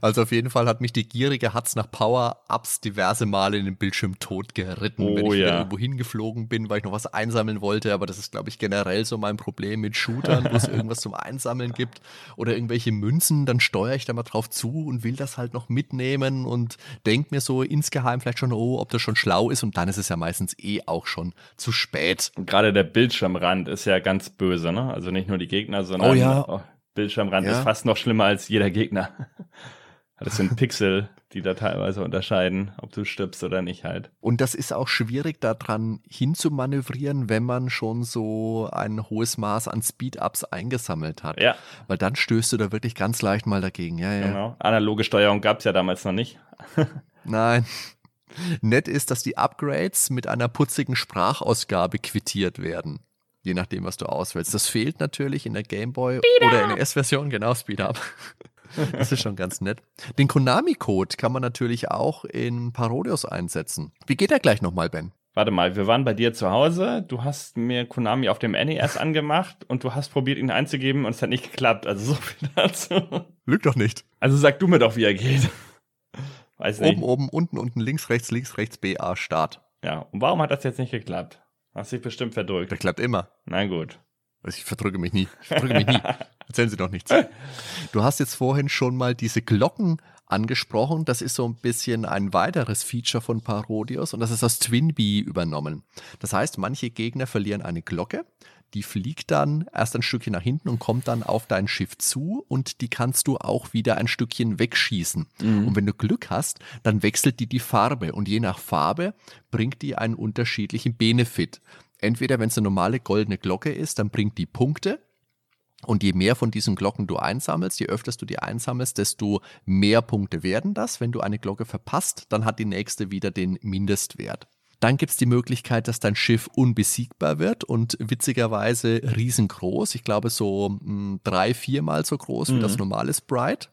Speaker 1: Also auf jeden Fall hat mich die gierige Hatz nach Power-Ups diverse Male in den Bildschirm tot geritten,
Speaker 2: Oh
Speaker 1: wenn ich
Speaker 2: ja.
Speaker 1: irgendwo hingeflogen bin, weil ich noch was einsammeln wollte. Aber das ist, glaube ich, generell so mein Problem mit Shootern, wo es irgendwas zum Einsammeln gibt oder irgendwelche Münzen. Dann steuere ich da mal drauf zu und will das halt noch mitnehmen und denke mir so insgeheim vielleicht schon, oh, ob das schon schlau ist. Und dann ist es ja meistens eh auch schon zu spät.
Speaker 2: Und gerade der Bildschirmrand ist ja ganz böse, ne? Also nicht nur die Gegner, sondern
Speaker 1: Oh ja.
Speaker 2: Bildschirmrand
Speaker 1: Ja.
Speaker 2: ist fast noch schlimmer als jeder Gegner. Das sind Pixel, die da teilweise unterscheiden, ob du stirbst oder nicht halt.
Speaker 1: Und das ist auch schwierig, daran hinzumanövrieren, wenn man schon so ein hohes Maß an Speed-Ups eingesammelt hat.
Speaker 2: Ja,
Speaker 1: Weil dann stößt du da wirklich ganz leicht mal dagegen. Ja, ja.
Speaker 2: genau. Analoge Steuerung gab's ja damals noch nicht.
Speaker 1: Nein. Nett ist, dass die Upgrades mit einer putzigen Sprachausgabe quittiert werden. Je nachdem, was du auswählst. Das fehlt natürlich in der Game Boy oder NES-Version, genau, Speed Up. Das ist schon ganz nett. Den Konami-Code kann man natürlich auch in Parodios einsetzen. Wie geht der gleich nochmal, Ben?
Speaker 2: Warte mal, wir waren bei dir zu Hause, du hast mir Konami auf dem NES angemacht und du hast probiert, ihn einzugeben und es hat nicht geklappt. Also so viel dazu.
Speaker 1: Lügt doch nicht.
Speaker 2: Also sag du mir doch, wie er geht. Weiß nicht.
Speaker 1: Oben, oben, unten, unten, links, rechts, links, rechts, BA, Start.
Speaker 2: Ja, und warum hat das jetzt nicht geklappt? Hast dich bestimmt verdrückt.
Speaker 1: Der klappt immer.
Speaker 2: Na gut.
Speaker 1: Also ich verdrücke mich nie. Ich verdrücke mich nie. Erzählen Sie doch nichts. Du hast jetzt vorhin schon mal diese Glocken angesprochen. Das ist so ein bisschen ein weiteres Feature von Parodius und das ist aus Twinbee übernommen. Das heißt, manche Gegner verlieren eine Glocke, die fliegt dann erst ein Stückchen nach hinten und kommt dann auf dein Schiff zu und die kannst du auch wieder ein Stückchen wegschießen. Und wenn du Glück hast, dann wechselt die die Farbe und je nach Farbe bringt die einen unterschiedlichen Benefit. Entweder wenn es eine normale goldene Glocke ist, dann bringt die Punkte. Und je mehr von diesen Glocken du einsammelst, je öfters du die einsammelst, desto mehr Punkte werden das. Wenn du eine Glocke verpasst, dann hat die nächste wieder den Mindestwert. Dann gibt es die Möglichkeit, dass dein Schiff unbesiegbar wird und witzigerweise riesengroß. Ich glaube so mh, drei, viermal so groß wie das normale Sprite.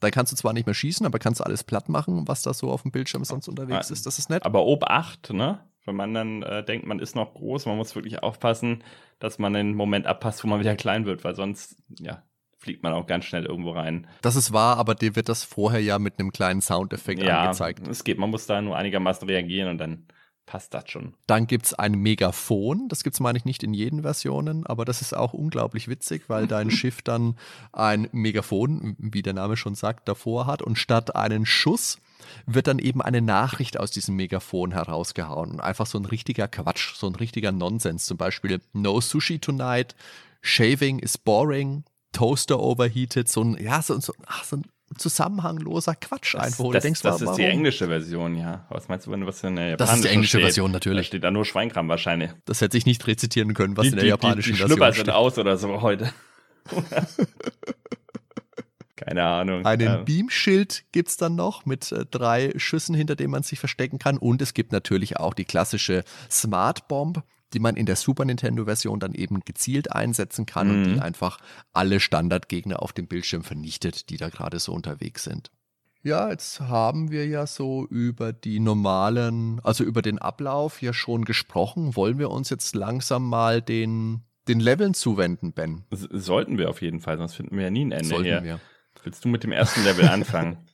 Speaker 1: Da kannst du zwar nicht mehr schießen, aber kannst alles platt machen, was da so auf dem Bildschirm sonst unterwegs
Speaker 2: Ah,
Speaker 1: ist. Das ist nett.
Speaker 2: Aber Obacht, ne? Wenn man dann äh, denkt, man ist noch groß, man muss wirklich aufpassen, dass man den Moment abpasst, wo man wieder klein wird, weil sonst, ja, fliegt man auch ganz schnell irgendwo rein.
Speaker 1: Das ist wahr, aber dir wird das vorher ja mit einem kleinen Soundeffekt
Speaker 2: ja,
Speaker 1: angezeigt.
Speaker 2: es geht, man muss da nur einigermaßen reagieren und dann passt das schon.
Speaker 1: Dann gibt's ein Megafon. Das gibt's meine ich, nicht in jeden Versionen, aber das ist auch unglaublich witzig, weil dein Schiff dann ein Megafon, wie der Name schon sagt, davor hat. Und statt einen Schuss wird dann eben eine Nachricht aus diesem Megafon herausgehauen. Und einfach so ein richtiger Quatsch, so ein richtiger Nonsens. Zum Beispiel No Sushi tonight, Shaving is boring, Toaster overheated. So ein, ja, so, so, ach, so ein zusammenhangloser Quatsch
Speaker 2: Das,
Speaker 1: einfach.
Speaker 2: das,
Speaker 1: denkst,
Speaker 2: das
Speaker 1: wa-
Speaker 2: ist die
Speaker 1: warum?
Speaker 2: englische Version, ja. Was meinst du, wenn du was in der
Speaker 1: Das ist die
Speaker 2: japanischen
Speaker 1: englische
Speaker 2: steht?
Speaker 1: Version,
Speaker 2: Da
Speaker 1: natürlich.
Speaker 2: steht da nur Schweinkram wahrscheinlich.
Speaker 1: Das hätte ich nicht rezitieren können, was
Speaker 2: die,
Speaker 1: in der
Speaker 2: die,
Speaker 1: japanischen
Speaker 2: die, die
Speaker 1: Version
Speaker 2: Schlüpper
Speaker 1: steht.
Speaker 2: sind aus oder so heute. Keine Ahnung.
Speaker 1: Einen
Speaker 2: Ähm,
Speaker 1: Beamschild gibt's dann noch mit äh, drei Schüssen, hinter denen man sich verstecken kann. Und es gibt natürlich auch die klassische Smart Bomb, die man in der Super Nintendo-Version dann eben gezielt einsetzen kann und
Speaker 2: Mhm.
Speaker 1: die einfach alle Standardgegner auf dem Bildschirm vernichtet, die da gerade so unterwegs sind. Ja, jetzt haben wir ja so über die normalen, also über den Ablauf ja schon gesprochen. Wollen wir uns jetzt langsam mal den, den Leveln zuwenden, Ben?
Speaker 2: s- sollten wir auf jeden Fall, sonst finden wir ja nie ein Ende
Speaker 1: Sollten
Speaker 2: hier.
Speaker 1: wir.
Speaker 2: Willst du mit dem ersten Level anfangen?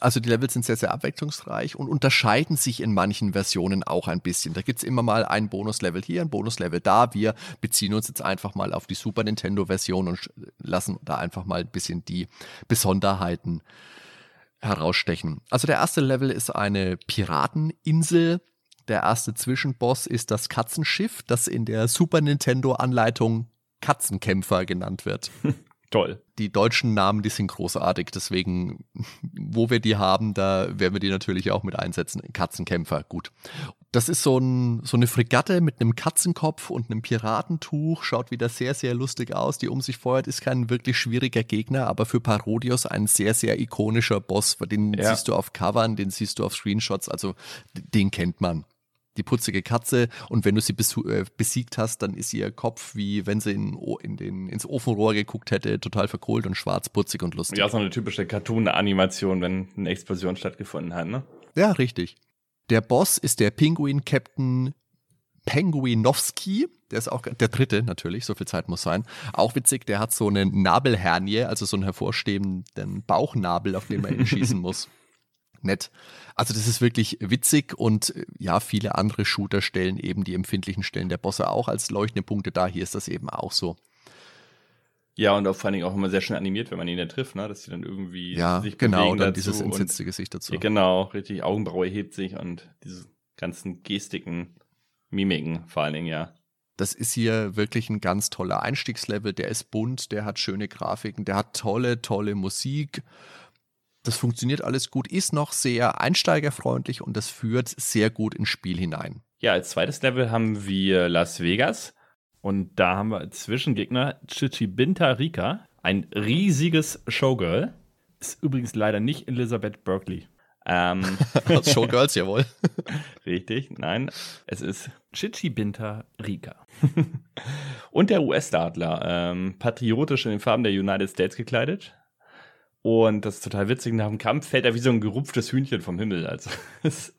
Speaker 1: Also die Levels sind sehr, sehr abwechslungsreich und unterscheiden sich in manchen Versionen auch ein bisschen. Da gibt's immer mal ein Bonuslevel hier, ein Bonuslevel da. Wir beziehen uns jetzt einfach mal auf die Super Nintendo-Version und lassen da einfach mal ein bisschen die Besonderheiten herausstechen. Also der erste Level ist eine Pirateninsel. Der erste Zwischenboss ist das Katzenschiff, das in der Super Nintendo-Anleitung Katzenkämpfer genannt wird.
Speaker 2: toll.
Speaker 1: Die deutschen Namen, die sind großartig, deswegen, wo wir die haben, da werden wir die natürlich auch mit einsetzen. Katzenkämpfer, gut. Das ist so, ein, so eine Fregatte mit einem Katzenkopf und einem Piratentuch, schaut wieder sehr, sehr lustig aus. Die um sich feuert, ist kein wirklich schwieriger Gegner, aber für Parodios ein sehr, sehr ikonischer Boss. Den ja. siehst du auf Covern, den siehst du auf Screenshots, also den kennt man die putzige Katze und wenn du sie äh, besiegt hast, dann ist ihr Kopf wie wenn sie in, in den, ins Ofenrohr geguckt hätte, total verkohlt und schwarz, putzig und lustig.
Speaker 2: Ja, so eine typische Cartoon-Animation, wenn eine Explosion stattgefunden hat, ne?
Speaker 1: Ja, richtig. Der Boss ist der Pinguin-Captain Penguinowski. Der ist auch der dritte natürlich, so viel Zeit muss sein. Auch witzig, der hat so eine Nabelhernie, also so einen hervorstehenden Bauchnabel, auf den man ihn schießen muss nett. Also das ist wirklich witzig und äh, ja, viele andere Shooter stellen eben die empfindlichen Stellen der Bosse auch als leuchtende Punkte dar. Hier ist das eben auch so.
Speaker 2: Ja, und auch vor allen Dingen auch immer sehr schön animiert, wenn man ihn da trifft, ne? dass sie dann irgendwie
Speaker 1: ja,
Speaker 2: sich
Speaker 1: genau,
Speaker 2: bewegen
Speaker 1: dann dieses entsetzte Gesicht dazu.
Speaker 2: Ja, genau, richtig, Augenbraue hebt sich und diese ganzen Gestiken, Mimiken vor allen Dingen, ja.
Speaker 1: Das ist hier wirklich ein ganz toller Einstiegslevel. Der ist bunt, der hat schöne Grafiken, der hat tolle, tolle Musik das funktioniert alles gut, ist noch sehr einsteigerfreundlich und das führt sehr gut ins Spiel hinein.
Speaker 2: Ja, als zweites Level haben wir Las Vegas und da haben wir als Zwischengegner Chichibinta Rika, ein riesiges Showgirl. Ist übrigens leider nicht Elizabeth Berkeley.
Speaker 1: Ähm, Showgirls, jawohl.
Speaker 2: Richtig, nein, es ist Chichibinta Rika. und der US-Dartler, ähm, patriotisch in den Farben der United States gekleidet, und das ist total witzig. Nach dem Kampf fällt er wie so ein gerupftes Hühnchen vom Himmel. Also, das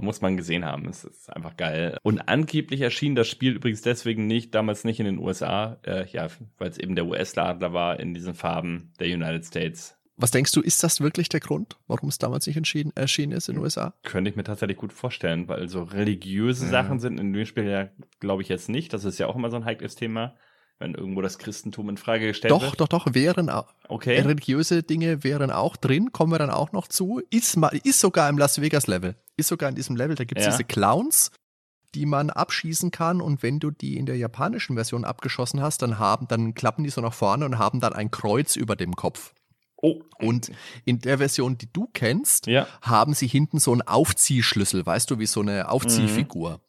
Speaker 2: muss man gesehen haben. Es ist einfach geil. Und angeblich erschien das Spiel übrigens deswegen nicht, damals nicht in den USA, äh, ja, weil es eben der US-Adler war in diesen Farben der United States.
Speaker 1: Was denkst du, ist das wirklich der Grund, warum es damals nicht erschienen ist in den USA?
Speaker 2: Könnte ich mir tatsächlich gut vorstellen, weil so religiöse ja. Sachen sind in dem Spiel ja, glaube ich, jetzt nicht. Das ist ja auch immer so ein heikles Thema wenn irgendwo das Christentum in Frage gestellt
Speaker 1: doch,
Speaker 2: wird?
Speaker 1: Doch, doch, doch, wären auch. Okay. Religiöse Dinge wären auch drin, kommen wir dann auch noch zu. Ist, ist sogar im Las Vegas Level. Ist sogar in diesem Level, da gibt es ja. diese Clowns, die man abschießen kann und wenn du die in der japanischen Version abgeschossen hast, dann haben, dann klappen die so nach vorne und haben dann ein Kreuz über dem Kopf. Oh. Und in der Version, die du kennst, ja. haben sie hinten so einen Aufziehschlüssel, weißt du, wie so eine Aufziehfigur. Mhm.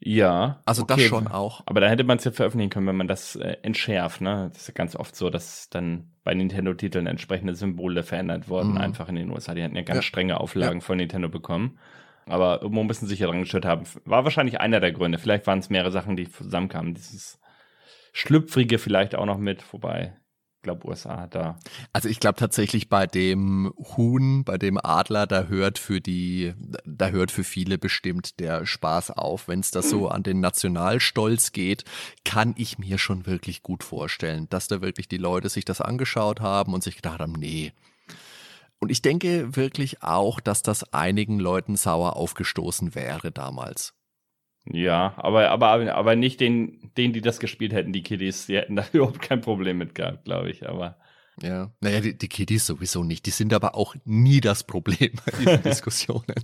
Speaker 2: Ja.
Speaker 1: Also okay. das schon auch.
Speaker 2: Aber da hätte man es ja veröffentlichen können, wenn man das äh, entschärft, ne? Das ist ja ganz oft so, dass dann bei Nintendo-Titeln entsprechende Symbole verändert wurden, mhm. einfach in den USA. Die hatten ja ganz ja. strenge Auflagen ja. von Nintendo bekommen. Aber irgendwo müssen sie sich ja dran gestört haben. War wahrscheinlich einer der Gründe. Vielleicht waren es mehrere Sachen, die zusammenkamen. Dieses Schlüpfrige vielleicht auch noch mit, vorbei glaube, USA da.
Speaker 1: Also ich glaube tatsächlich bei dem Huhn, bei dem Adler, da hört für die, da hört für viele bestimmt der Spaß auf. Wenn es da so an den Nationalstolz geht, kann ich mir schon wirklich gut vorstellen, dass da wirklich die Leute sich das angeschaut haben und sich gedacht haben, nee. Und ich denke wirklich auch, dass das einigen Leuten sauer aufgestoßen wäre damals.
Speaker 2: Ja, aber, aber, aber nicht den, denen, die das gespielt hätten, die Kiddies, die hätten da überhaupt kein Problem mit gehabt, glaube ich, aber.
Speaker 1: Ja, naja, die, die Kiddies sowieso nicht. Die sind aber auch nie das Problem bei diesen Diskussionen.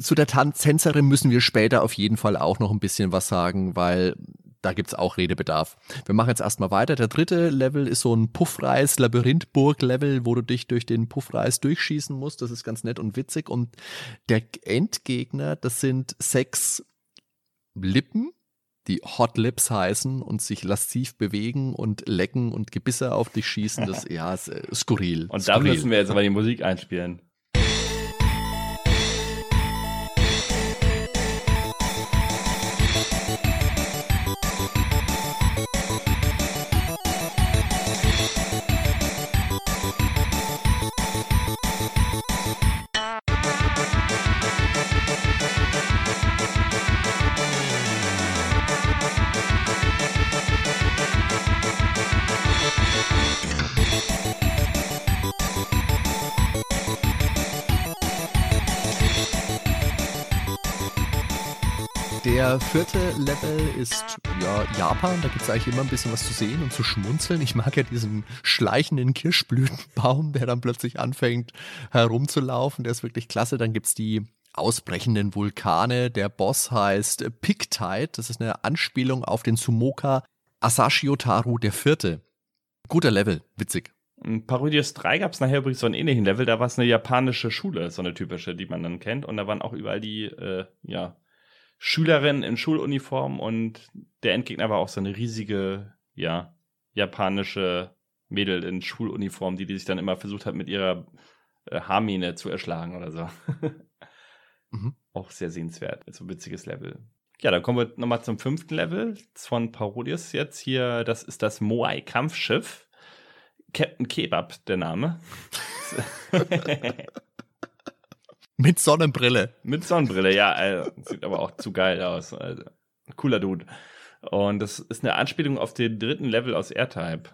Speaker 1: Zu der Tänzerin müssen wir später auf jeden Fall auch noch ein bisschen was sagen, weil da gibt's auch Redebedarf. Wir machen jetzt erstmal weiter. Der dritte Level ist so ein Puffreis-Labyrinthburg-Level, wo du dich durch den Puffreis durchschießen musst. Das ist ganz nett und witzig. Und der Endgegner, das sind sechs Lippen, die Hot Lips heißen und sich lasziv bewegen und lecken und Gebisse auf dich schießen. Das ja, ist äh, skurril.
Speaker 2: Und
Speaker 1: skurril.
Speaker 2: da müssen wir jetzt aber die Musik einspielen.
Speaker 1: Der vierte Level ist ja Japan. Da gibt es eigentlich immer ein bisschen was zu sehen und zu schmunzeln. Ich mag ja diesen schleichenden Kirschblütenbaum, der dann plötzlich anfängt herumzulaufen. Der ist wirklich klasse. Dann gibt es die ausbrechenden Vulkane. Der Boss heißt Pictide. Das ist eine Anspielung auf den Sumoka Asashiotaru der Vierte. Guter Level, witzig.
Speaker 2: In Parodius 3 gab es nachher übrigens so einen ähnlichen Level, da war es eine japanische Schule, so eine typische, die man dann kennt. Und da waren auch überall die, äh, ja, Schülerinnen in Schuluniform und der Endgegner war auch so eine riesige, ja, japanische Mädel in Schuluniform, die, die sich dann immer versucht hat, mit ihrer äh, Haarmähne zu erschlagen oder so. mhm. Auch sehr sehenswert. Also ein witziges Level. Ja, dann kommen wir nochmal zum fünften Level von Parodius jetzt hier. Das ist das Moai-Kampfschiff. Captain Kebab, der Name.
Speaker 1: Mit Sonnenbrille.
Speaker 2: Mit Sonnenbrille, ja. Also, sieht aber auch zu geil aus. Also, cooler Dude. Und das ist eine Anspielung auf den dritten Level aus R-Type.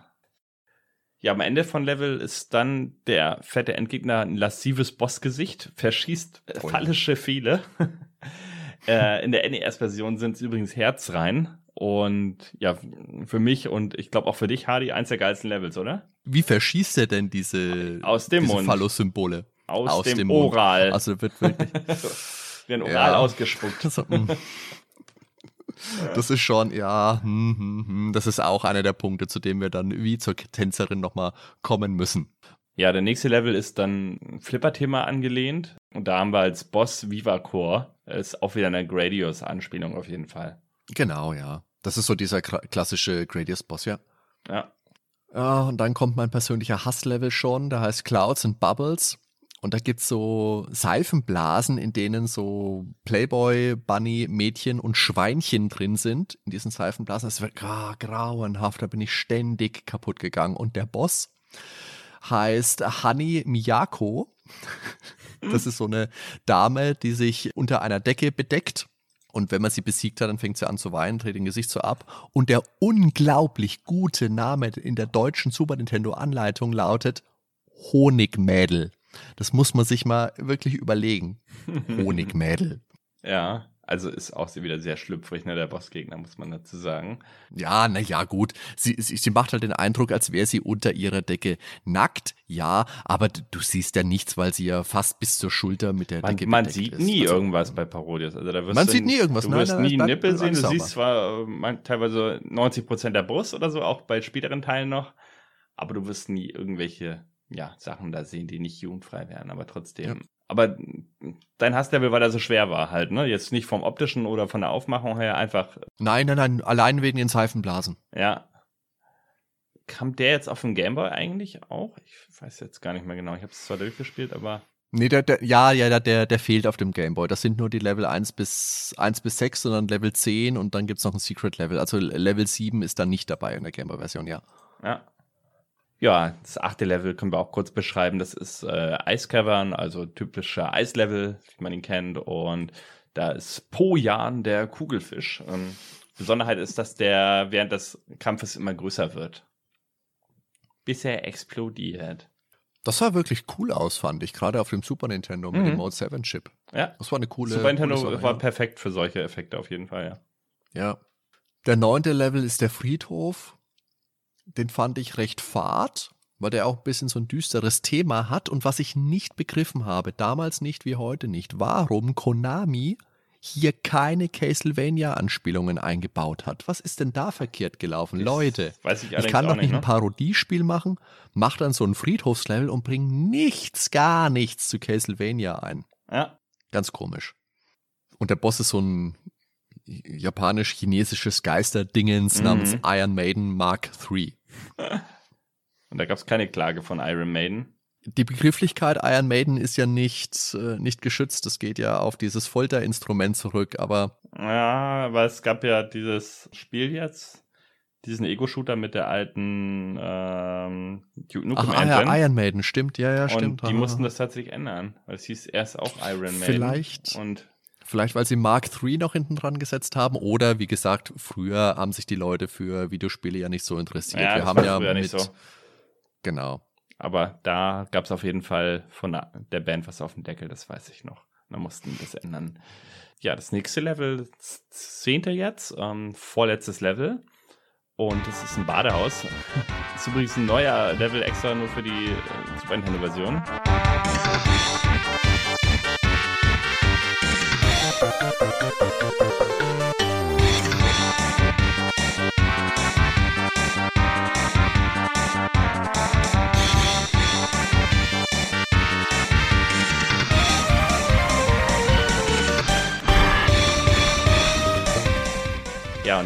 Speaker 2: Ja, am Ende von Level ist dann der fette Endgegner ein lassives Bossgesicht, verschießt oh, fallische Pfeile. äh, in der NES-Version sind es übrigens Herzrein. Und ja, für mich und ich glaube auch für dich, Hardy, eins der geilsten Levels, oder?
Speaker 1: Wie verschießt er denn diese,
Speaker 2: Aus dem
Speaker 1: diese. Phallus-Symbole?
Speaker 2: Aus, Aus, dem, dem Oral.
Speaker 1: Also wird wirklich.
Speaker 2: Wie ein Oral ja. ausgespuckt.
Speaker 1: Also. Das ist schon, ja, hm, hm, hm. das ist auch einer der Punkte, zu dem wir dann wie zur Tänzerin nochmal kommen müssen.
Speaker 2: Ja, der nächste Level ist dann Flipper-Thema angelehnt. Und da haben wir als Boss Viva Core. Ist auch wieder eine Gradius-Anspielung auf jeden Fall.
Speaker 1: Genau, ja. Das ist so dieser klassische Gradius-Boss, ja.
Speaker 2: Ja.
Speaker 1: Ja, und dann kommt mein persönlicher Hasslevel schon, der heißt Clouds and Bubbles. Und da gibt's so Seifenblasen, in denen so Playboy, Bunny, Mädchen und Schweinchen drin sind. In diesen Seifenblasen. Das wird gra grauenhaft, da bin ich ständig kaputt gegangen. Und der Boss heißt Hani Miyako. Das ist so eine Dame, die sich unter einer Decke bedeckt. Und wenn man sie besiegt hat, dann fängt sie an zu weinen, dreht den Gesicht so ab. Und der unglaublich gute Name in der deutschen Super Nintendo Anleitung lautet Honigmädel. Das muss man sich mal wirklich überlegen. Honigmädel.
Speaker 2: ja, also ist auch wieder sehr schlüpfrig, ne, der Bossgegner, muss man dazu sagen.
Speaker 1: Ja, na ja, gut. Sie, sie, sie macht halt den Eindruck, als wäre sie unter ihrer Decke nackt, ja, aber du siehst ja nichts, weil sie ja fast bis zur Schulter mit der
Speaker 2: man,
Speaker 1: Decke
Speaker 2: Man sieht ist. nie also, irgendwas bei Parodias. Also da wirst
Speaker 1: man sieht nie irgendwas.
Speaker 2: Du
Speaker 1: nein,
Speaker 2: wirst
Speaker 1: nein,
Speaker 2: nie
Speaker 1: nein,
Speaker 2: Nippel sehen. Du siehst zwar äh, man, teilweise 90 Prozent der Brust oder so, auch bei späteren Teilen noch, aber du wirst nie irgendwelche ja, Sachen da sehen, die nicht jugendfrei wären, aber trotzdem. Ja. Aber dein Hasslevel, weil er so schwer war halt, ne? Jetzt nicht vom optischen oder von der Aufmachung her, einfach.
Speaker 1: Nein, nein, nein, allein wegen den Seifenblasen.
Speaker 2: Ja. Kam der jetzt auf dem Gameboy eigentlich auch? Ich weiß jetzt gar nicht mehr genau. Ich habe es zwar durchgespielt, aber.
Speaker 1: Nee, der, der, ja, ja, der, der fehlt auf dem Gameboy. Das sind nur die Level 1 bis, 1 bis 6, sondern Level 10 und dann gibt es noch ein Secret Level. Also Level 7 ist dann nicht dabei in der Gameboy-Version, ja.
Speaker 2: Ja. Ja, das achte Level können wir auch kurz beschreiben. Das ist äh, Ice Cavern, also typischer Eislevel, wie man ihn kennt. Und da ist Pojan der Kugelfisch. Ähm, Besonderheit ist, dass der während des Kampfes immer größer wird. Bis er explodiert.
Speaker 1: Das sah wirklich cool aus, fand ich, gerade auf dem Super Nintendo mit mhm. dem Mode 7 Chip.
Speaker 2: Ja.
Speaker 1: Das war eine coole.
Speaker 2: Super Nintendo
Speaker 1: coole Sache,
Speaker 2: war
Speaker 1: ja.
Speaker 2: perfekt für solche Effekte auf jeden Fall,
Speaker 1: ja. Ja. Der neunte Level ist der Friedhof den fand ich recht fad, weil der auch ein bisschen so ein düsteres Thema hat. Und was ich nicht begriffen habe, damals nicht wie heute nicht, warum Konami hier keine Castlevania-Anspielungen eingebaut hat. Was ist denn da verkehrt gelaufen?
Speaker 2: Das
Speaker 1: Leute,
Speaker 2: weiß ich,
Speaker 1: ich kann doch nicht
Speaker 2: ne?
Speaker 1: ein Parodiespiel machen, mach dann so ein Friedhofslevel und bring nichts, gar nichts zu Castlevania ein.
Speaker 2: Ja.
Speaker 1: Ganz komisch. Und der Boss ist so ein japanisch-chinesisches Geisterdingens mhm. namens Iron Maiden Mark III.
Speaker 2: Und da gab es keine Klage von Iron Maiden.
Speaker 1: Die Begrifflichkeit Iron Maiden ist ja nicht, äh, nicht geschützt. Das geht ja auf dieses Folterinstrument zurück, aber.
Speaker 2: Ja, aber es gab ja dieses Spiel jetzt, diesen Ego-Shooter mit der alten ähm,
Speaker 1: Duke Nukem Ach, Engine. Ja, Iron Maiden, stimmt, ja, ja, stimmt.
Speaker 2: Und die mussten das tatsächlich ändern, weil es hieß erst auch Iron Maiden.
Speaker 1: Vielleicht.
Speaker 2: Und
Speaker 1: Vielleicht, weil sie Mark III noch hinten dran gesetzt haben oder wie gesagt, früher haben sich die Leute für Videospiele ja nicht so interessiert.
Speaker 2: Ja,
Speaker 1: Wir haben ja
Speaker 2: früher
Speaker 1: mit,
Speaker 2: nicht so.
Speaker 1: Genau.
Speaker 2: Aber da gab es auf jeden Fall von der Band was auf dem Deckel, das weiß ich noch. Da mussten die das ändern. Ja, das nächste Level, zehnte jetzt, ähm, vorletztes Level. Und es ist ein Badehaus. Das ist übrigens ein neuer Level extra nur für die äh, Super Nintendo-Version.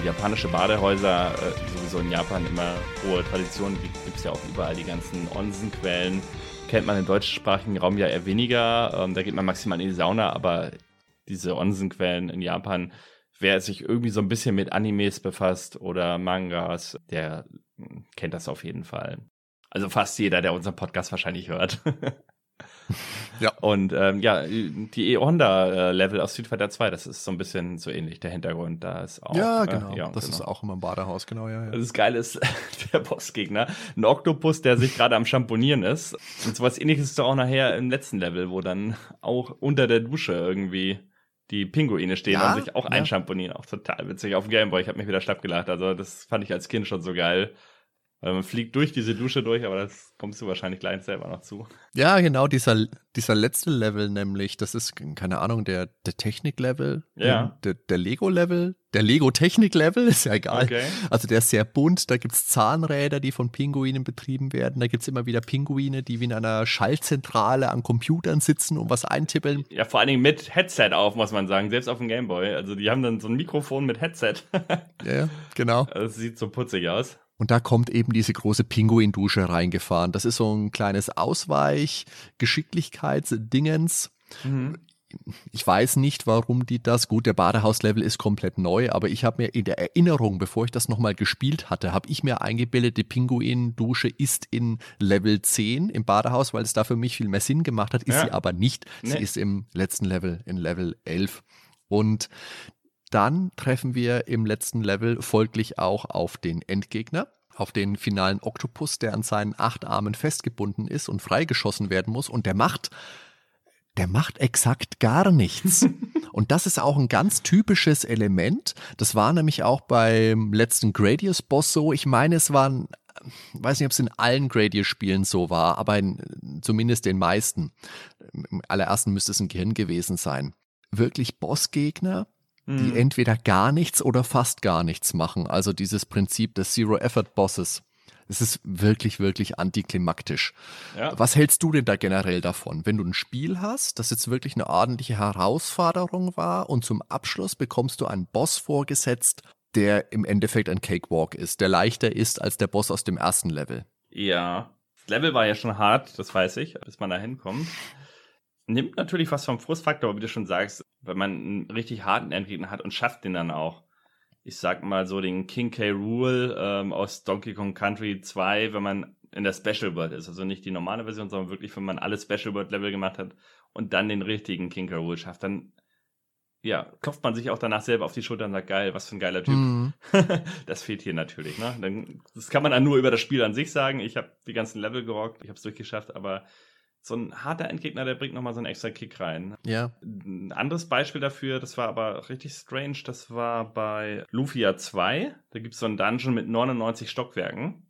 Speaker 2: Japanische Badehäuser, äh, sowieso in Japan immer hohe Tradition, gibt es ja auch überall die ganzen Onsenquellen. Kennt man im deutschsprachigen Raum ja eher weniger. Ähm, da geht man maximal in die Sauna, aber diese Onsenquellen in Japan, wer sich irgendwie so ein bisschen mit Animes befasst oder Mangas, der hm, kennt das auf jeden Fall. Also fast jeder, der unseren Podcast wahrscheinlich hört. ja. Und ähm, ja, die E-Honda-Level aus Street Fighter 2, das ist so ein bisschen so ähnlich. Der Hintergrund da ist auch.
Speaker 1: Ja, genau. Äh, ja, das genau. ist auch immer im Badehaus, genau, ja. ja.
Speaker 2: Das Geile ist, der Bossgegner, ein Oktopus, der sich gerade am Schamponieren ist. Und sowas ähnliches ist doch auch nachher im letzten Level, wo dann auch unter der Dusche irgendwie die Pinguine stehen ja, und sich auch ja. einschamponieren. Auch total witzig auf dem Gameboy. Ich habe mich wieder schlapp gelacht. Also das fand ich als Kind schon so geil. Weil man fliegt durch diese Dusche durch, aber das kommst du wahrscheinlich gleich selber noch zu.
Speaker 1: Ja, genau, dieser, dieser letzte Level nämlich, das ist, keine Ahnung, der, der Technik-Level,
Speaker 2: ja.
Speaker 1: der, der Lego-Level, der Lego-Technik-Level, ist ja egal. Okay. Also der ist sehr bunt, da gibt's Zahnräder, die von Pinguinen betrieben werden, da gibt's immer wieder Pinguine, die wie in einer Schaltzentrale an Computern sitzen und was eintippeln.
Speaker 2: Ja, vor allen Dingen mit Headset auf, muss man sagen, selbst auf dem Gameboy. Also die haben dann so ein Mikrofon mit Headset.
Speaker 1: ja, genau.
Speaker 2: Das sieht so putzig aus.
Speaker 1: Und da kommt eben diese große Pinguindusche reingefahren. Das ist so ein kleines Ausweich-Geschicklichkeitsdingens. Mhm. Ich weiß nicht, warum die das. Gut, der Badehauslevel ist komplett neu, aber ich habe mir in der Erinnerung, bevor ich das nochmal gespielt hatte, habe ich mir eingebildet, die Pinguindusche ist in Level 10 im Badehaus, weil es da für mich viel mehr Sinn gemacht hat. Ist ja. sie aber nicht. Nee. Sie ist im letzten Level, in Level 11. Und dann treffen wir im letzten Level folglich auch auf den Endgegner, auf den finalen Oktopus, der an seinen acht Armen festgebunden ist und freigeschossen werden muss. Und der macht, der macht exakt gar nichts. und das ist auch ein ganz typisches Element. Das war nämlich auch beim letzten Gradius-Boss so. Ich meine, es waren weiß nicht, ob es in allen Gradius-Spielen so war, aber in, zumindest den meisten. Im allerersten müsste es ein Gehirn gewesen sein. Wirklich Bossgegner, die mhm. entweder gar nichts oder fast gar nichts machen. Also dieses Prinzip des Zero-Effort-Bosses. Es ist wirklich, wirklich antiklimaktisch. Ja. Was hältst du denn da generell davon? Wenn du ein Spiel hast, das jetzt wirklich eine ordentliche Herausforderung war und zum Abschluss bekommst du einen Boss vorgesetzt, der im Endeffekt ein Cakewalk ist, der leichter ist als der Boss aus dem ersten Level.
Speaker 2: Ja. Das Level war ja schon hart, das weiß ich, bis man da hinkommt nimmt natürlich was vom Frustfaktor, wie du schon sagst, wenn man einen richtig harten Endgegner hat und schafft den dann auch. Ich sag mal so den King K. Rule ähm, aus Donkey Kong Country 2, wenn man in der Special World ist, also nicht die normale Version, sondern wirklich, wenn man alle Special World Level gemacht hat und dann den richtigen King K. Rule schafft, dann ja, klopft man sich auch danach selber auf die Schulter und sagt, geil, was für ein geiler Typ. Mhm. das fehlt hier natürlich. Ne? Dann, das kann man dann nur über das Spiel an sich sagen. Ich habe die ganzen Level gerockt, ich habe es durchgeschafft, aber so ein harter Endgegner, der bringt nochmal so einen extra Kick rein.
Speaker 1: Ja.
Speaker 2: Ein anderes Beispiel dafür, das war aber richtig strange, das war bei Lufia 2. Da gibt es so einen Dungeon mit 99 Stockwerken.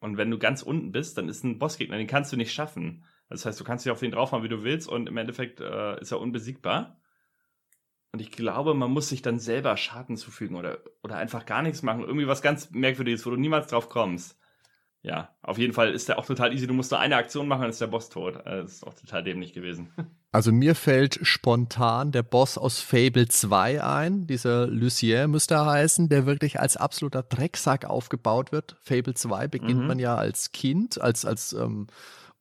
Speaker 2: Und wenn du ganz unten bist, dann ist ein Bossgegner, den kannst du nicht schaffen. Das heißt, du kannst dich auf den draufhauen, wie du willst, und im Endeffekt äh, ist er unbesiegbar. Und ich glaube, man muss sich dann selber Schaden zufügen oder, oder einfach gar nichts machen. Irgendwie was ganz Merkwürdiges, wo du niemals drauf kommst ja, auf jeden Fall ist der auch total easy. Du musst nur eine Aktion machen, dann ist der Boss tot. Äh, das ist auch total dämlich gewesen.
Speaker 1: Also mir fällt spontan der Boss aus Fable 2 ein, dieser Lucien müsste er heißen, der wirklich als absoluter Drecksack aufgebaut wird. Fable 2 beginnt mhm. man ja als Kind, als, als ähm,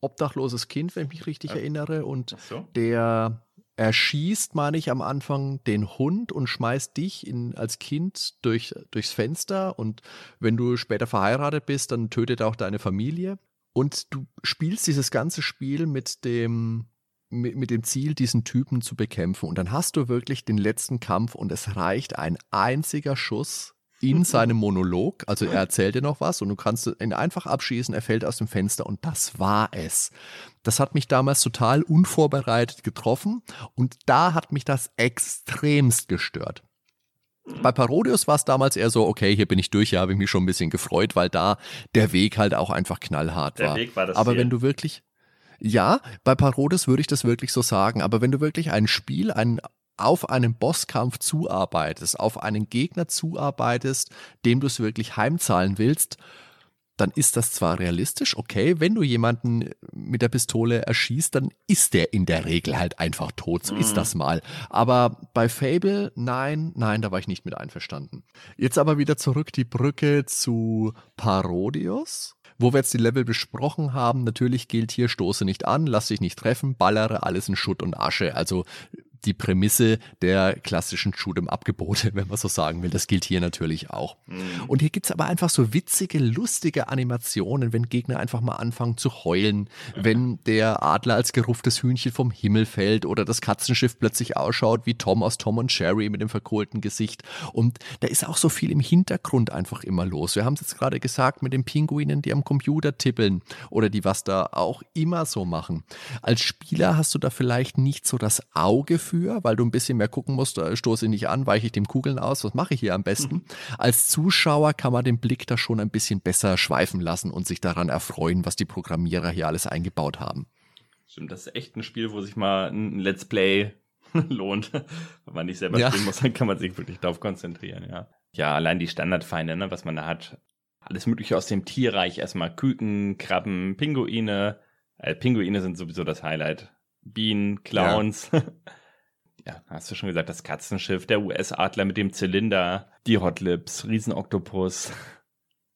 Speaker 1: obdachloses Kind, wenn ich mich richtig ja. erinnere. Und so. der er schießt, meine ich, am Anfang den Hund und schmeißt dich in, als Kind durch, durchs Fenster. Und wenn du später verheiratet bist, dann tötet auch deine Familie. Und du spielst dieses ganze Spiel mit dem, mit, mit dem Ziel, diesen Typen zu bekämpfen. Und dann hast du wirklich den letzten Kampf und es reicht ein einziger Schuss in seinem Monolog. Also er erzählt dir noch was und du kannst ihn einfach abschießen, er fällt aus dem Fenster und das war es. Das hat mich damals total unvorbereitet getroffen und da hat mich das extremst gestört. Bei Parodius war es damals eher so, okay, hier bin ich durch, ja, habe ich mich schon ein bisschen gefreut, weil da der Weg halt auch einfach knallhart der war. Weg war das Aber Ziel. wenn du wirklich, ja, bei Parodius würde ich das wirklich so sagen, aber wenn du wirklich ein Spiel, ein auf einen Bosskampf zuarbeitest, auf einen Gegner zuarbeitest, dem du es wirklich heimzahlen willst, dann ist das zwar realistisch, okay, wenn du jemanden mit der Pistole erschießt, dann ist der in der Regel halt einfach tot, so mhm. ist das mal. Aber bei Fable, nein, nein, da war ich nicht mit einverstanden. Jetzt aber wieder zurück die Brücke zu Parodius. Wo wir jetzt die Level besprochen haben, natürlich gilt hier, stoße nicht an, lass dich nicht treffen, ballere alles in Schutt und Asche. Also die Prämisse der klassischen Shoot'em-Up-Gebote, wenn man so sagen will. Das gilt hier natürlich auch. Mhm. Und hier gibt's aber einfach so witzige, lustige Animationen, wenn Gegner einfach mal anfangen zu heulen, wenn der Adler als gerufftes Hühnchen vom Himmel fällt oder das Katzenschiff plötzlich ausschaut wie Tom aus Tom und Sherry mit dem verkohlten Gesicht. Und da ist auch so viel im Hintergrund einfach immer los. Wir haben es jetzt gerade gesagt mit den Pinguinen, die am Computer tippeln oder die was da auch immer so machen. Als Spieler hast du da vielleicht nicht so das Auge für dafür, weil du ein bisschen mehr gucken musst, äh, stoße ich nicht an, weiche ich dem Kugeln aus, was mache ich hier am besten? Mhm. Als Zuschauer kann man den Blick da schon ein bisschen besser schweifen lassen und sich daran erfreuen, was die Programmierer hier alles eingebaut haben.
Speaker 2: Stimmt, das ist echt ein Spiel, wo sich mal ein Let's Play lohnt. Wenn man nicht selber ja. spielen muss, dann kann man sich wirklich darauf konzentrieren, ja. Ja, allein die Standardfeinde, ne, was man da hat. Alles mögliche aus dem Tierreich. Erstmal Küken, Krabben, Pinguine. Äh, Pinguine sind sowieso das Highlight. Bienen, Clowns. Ja. ja, hast du schon gesagt, das Katzenschiff, der US-Adler mit dem Zylinder, die Hotlips, Riesenoktopus.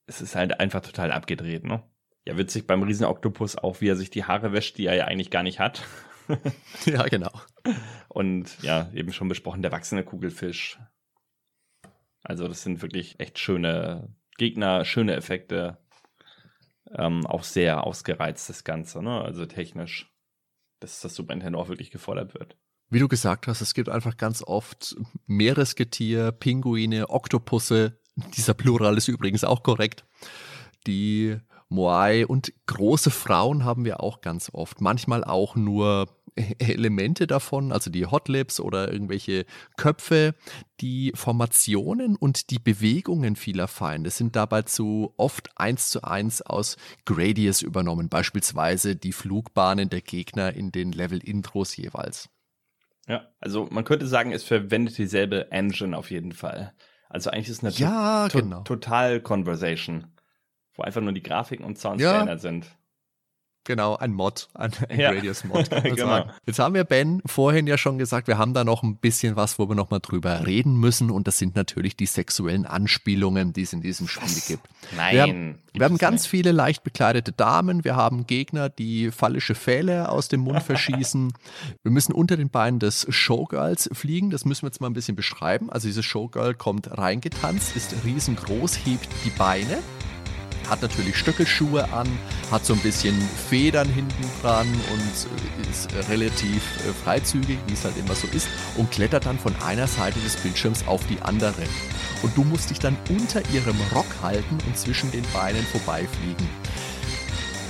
Speaker 2: Es ist halt einfach total abgedreht, ne? Ja, witzig beim Riesenoktopus auch, wie er sich die Haare wäscht, die er ja eigentlich gar nicht hat.
Speaker 1: ja, genau.
Speaker 2: Und ja, eben schon besprochen, der wachsende Kugelfisch. Also, das sind wirklich echt schöne Gegner, schöne Effekte. Ähm, auch sehr ausgereizt, das Ganze, ne? Also technisch, dass das Super Nintendo auch wirklich gefordert wird.
Speaker 1: Wie du gesagt hast, es gibt einfach ganz oft Meeresgetier, Pinguine, Oktopusse. Dieser Plural ist übrigens auch korrekt. Die Moai und große Frauen haben wir auch ganz oft. Manchmal auch nur Elemente davon, also die Hotlips oder irgendwelche Köpfe. Die Formationen und die Bewegungen vieler Feinde sind dabei zu oft eins zu eins aus Gradius übernommen, beispielsweise die Flugbahnen der Gegner in den Level-Intros jeweils.
Speaker 2: Ja, also man könnte sagen, es verwendet dieselbe Engine auf jeden Fall. Also eigentlich ist es eine
Speaker 1: ja, to genau.
Speaker 2: total Conversation, wo einfach nur die Grafiken und Sounds ja. verändert sind.
Speaker 1: Genau, ein Mod, ein, ein ja. Radius-Mod. genau. Jetzt haben wir Ben vorhin ja schon gesagt, wir haben da noch ein bisschen was, wo wir noch mal drüber reden müssen. Und das sind natürlich die sexuellen Anspielungen, die es in diesem Spiel was? gibt.
Speaker 2: Nein.
Speaker 1: Wir haben, wir haben ganz nicht. viele leicht bekleidete Damen. Wir haben Gegner, die phallische Pfähle aus dem Mund verschießen. wir müssen unter den Beinen des Showgirls fliegen. Das müssen wir jetzt mal ein bisschen beschreiben. Also dieses Showgirl kommt reingetanzt, ist riesengroß, hebt die Beine hat natürlich Stöckelschuhe an, hat so ein bisschen Federn hinten dran und ist relativ äh, freizügig, wie es halt immer so ist, und klettert dann von einer Seite des Bildschirms auf die andere. Und du musst dich dann unter ihrem Rock halten und zwischen den Beinen vorbeifliegen.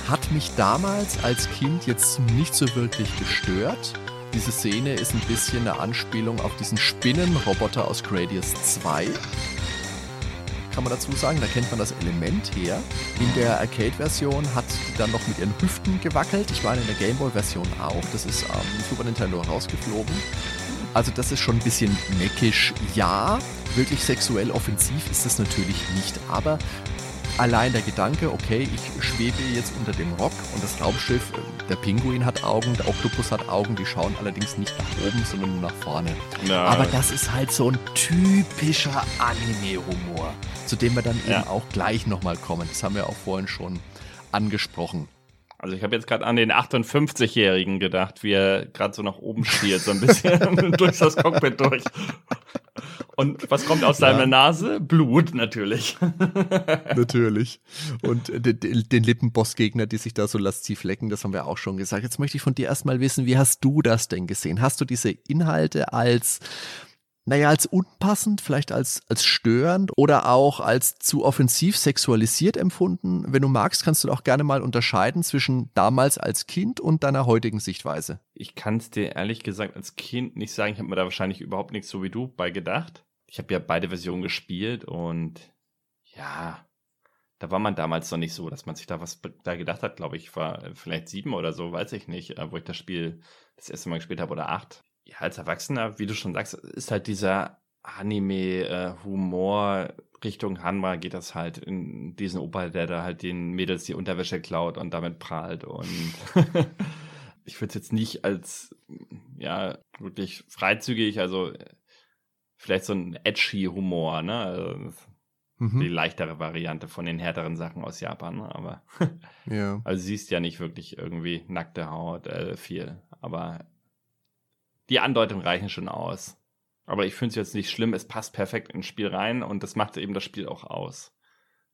Speaker 1: Hat mich damals als Kind jetzt nicht so wirklich gestört. Diese Szene ist ein bisschen eine Anspielung auf diesen Spinnenroboter aus Gradius 2 kann man dazu sagen. Da kennt man das Element her. In der Arcade-Version hat die dann noch mit ihren Hüften gewackelt. Ich meine in der Gameboy-Version auch. Das ist am ähm, Super Nintendo rausgeflogen. Also das ist schon ein bisschen neckisch. Ja, wirklich sexuell offensiv ist das natürlich nicht. Aber allein der Gedanke, okay, ich schwebe jetzt unter dem Rock und das Raumschiff, der Pinguin hat Augen, der Oktopus hat Augen, die schauen allerdings nicht nach oben, sondern nur nach vorne. Na. Aber das ist halt so ein typischer Anime-Humor, zu dem wir dann ja. eben auch gleich nochmal kommen. Das haben wir auch vorhin schon angesprochen.
Speaker 2: Also ich habe jetzt gerade an den 58-Jährigen gedacht, wie er gerade so nach oben spielt, so ein bisschen durch das Cockpit durch. Und was kommt aus ja. deiner Nase? Blut natürlich.
Speaker 1: natürlich. Und den, den Lippenboss-Gegner, die sich da so lasziv lecken, das haben wir auch schon gesagt. Jetzt möchte ich von dir erstmal wissen, wie hast du das denn gesehen? Hast du diese Inhalte als naja, als unpassend, vielleicht als, als störend oder auch als zu offensiv sexualisiert empfunden. Wenn du magst, kannst du auch gerne mal unterscheiden zwischen damals als Kind und deiner heutigen Sichtweise.
Speaker 2: Ich kann es dir ehrlich gesagt als Kind nicht sagen. Ich habe mir da wahrscheinlich überhaupt nichts so wie du bei gedacht. Ich habe ja beide Versionen gespielt und ja, da war man damals noch nicht so, dass man sich da was da gedacht hat, glaube ich, war vielleicht sieben oder so, weiß ich nicht, äh, wo ich das Spiel das erste Mal gespielt habe oder acht ja, als Erwachsener, wie du schon sagst, ist halt dieser Anime-Humor Richtung Hanma geht das halt in diesen Opa, der da halt den Mädels die Unterwäsche klaut und damit prahlt. Und ich würde es jetzt nicht als ja wirklich freizügig, also vielleicht so ein edgy Humor, ne? Also, mhm. Die leichtere Variante von den härteren Sachen aus Japan, ne? aber ja. also siehst ja nicht wirklich irgendwie nackte Haut äh, viel, aber die Andeutungen reichen schon aus. Aber ich finde es jetzt nicht schlimm, es passt perfekt ins Spiel rein und das macht eben das Spiel auch aus.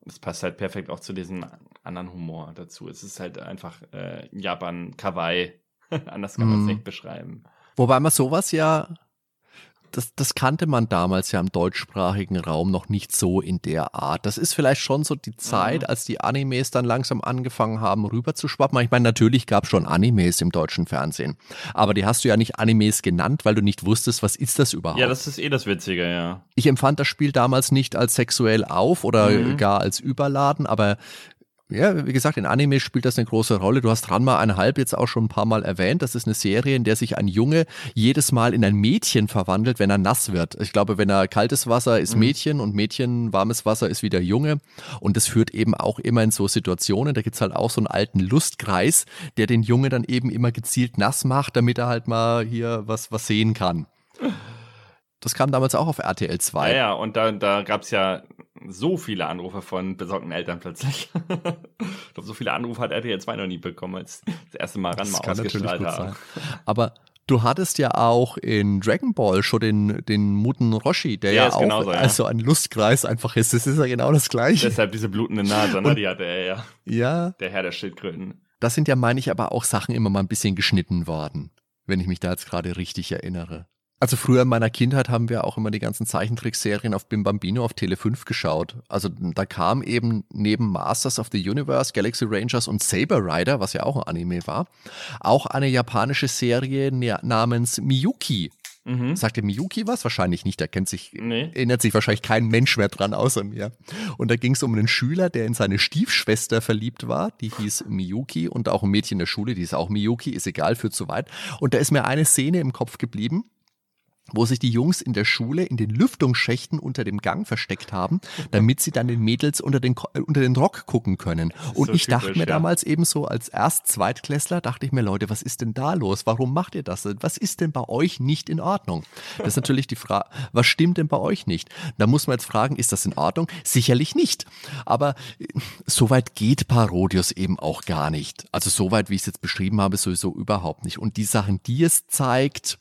Speaker 2: Und es passt halt perfekt auch zu diesem anderen Humor dazu. Es ist halt einfach äh, Japan Kawaii. Anders kann man es mm. nicht beschreiben.
Speaker 1: Wobei man sowas ja das, das kannte man damals ja im deutschsprachigen Raum noch nicht so in der Art. Das ist vielleicht schon so die Zeit, mhm. als die Animes dann langsam angefangen haben, rüber zu schwappen. Ich meine, natürlich gab es schon Animes im deutschen Fernsehen, aber die hast du ja nicht Animes genannt, weil du nicht wusstest, was ist das überhaupt.
Speaker 2: Ja, das ist eh das Witzige, ja.
Speaker 1: Ich empfand das Spiel damals nicht als sexuell auf oder mhm. gar als überladen, aber ja, wie gesagt, in Anime spielt das eine große Rolle. Du hast Ranma einhalb jetzt auch schon ein paar Mal erwähnt. Das ist eine Serie, in der sich ein Junge jedes Mal in ein Mädchen verwandelt, wenn er nass wird. Ich glaube, wenn er kaltes Wasser ist mhm. Mädchen und Mädchen warmes Wasser ist wieder Junge. Und das führt eben auch immer in so Situationen. Da gibt's halt auch so einen alten Lustkreis, der den Junge dann eben immer gezielt nass macht, damit er halt mal hier was, was sehen kann. Das kam damals auch auf RTL 2.
Speaker 2: Ja, ja, und da, da gab es ja so viele Anrufe von besorgten Eltern plötzlich. ich glaube, so viele Anrufe hat RTL 2 noch nie bekommen, als das erste Mal ran das mal ausgestrahlt haben.
Speaker 1: Aber Du hattest ja auch in Dragon Ball schon den, den Muten Roshi, der ja, ja auch genauso, ja. also ein Lustkreis einfach ist. Das ist ja genau das Gleiche.
Speaker 2: Deshalb diese blutende Nase, ne, die hatte er ja.
Speaker 1: Ja.
Speaker 2: Der Herr der Schildkröten.
Speaker 1: Das sind ja, meine ich, aber auch Sachen immer mal ein bisschen geschnitten worden, wenn ich mich da jetzt gerade richtig erinnere. Also früher in meiner Kindheit haben wir auch immer die ganzen Zeichentrickserien auf Bim Bambino auf Tele 5 geschaut. Also da kam eben neben Masters of the Universe, Galaxy Rangers und Saber Rider, was ja auch ein Anime war, auch eine japanische Serie namens Miyuki. Mhm. Sagt der Miyuki was? Wahrscheinlich nicht. Da kennt sich, nee. erinnert sich wahrscheinlich kein Mensch mehr dran außer mir. Und da ging es um einen Schüler, der in seine Stiefschwester verliebt war. Die hieß Miyuki und auch ein Mädchen in der Schule, die ist auch Miyuki, ist egal, führt zu weit. Und da ist mir eine Szene im Kopf geblieben wo sich die Jungs in der Schule in den Lüftungsschächten unter dem Gang versteckt haben, damit sie dann den Mädels unter den, äh, unter den Rock gucken können. Und so ich typisch, dachte mir ja. damals eben so als Erst-Zweitklässler, dachte ich mir, Leute, was ist denn da los? Warum macht ihr das? Was ist denn bei euch nicht in Ordnung? Das ist natürlich die Frage, was stimmt denn bei euch nicht? Da muss man jetzt fragen, ist das in Ordnung? Sicherlich nicht. Aber äh, so weit geht Parodius eben auch gar nicht. Also so weit, wie ich es jetzt beschrieben habe, sowieso überhaupt nicht. Und die Sachen, die es zeigt,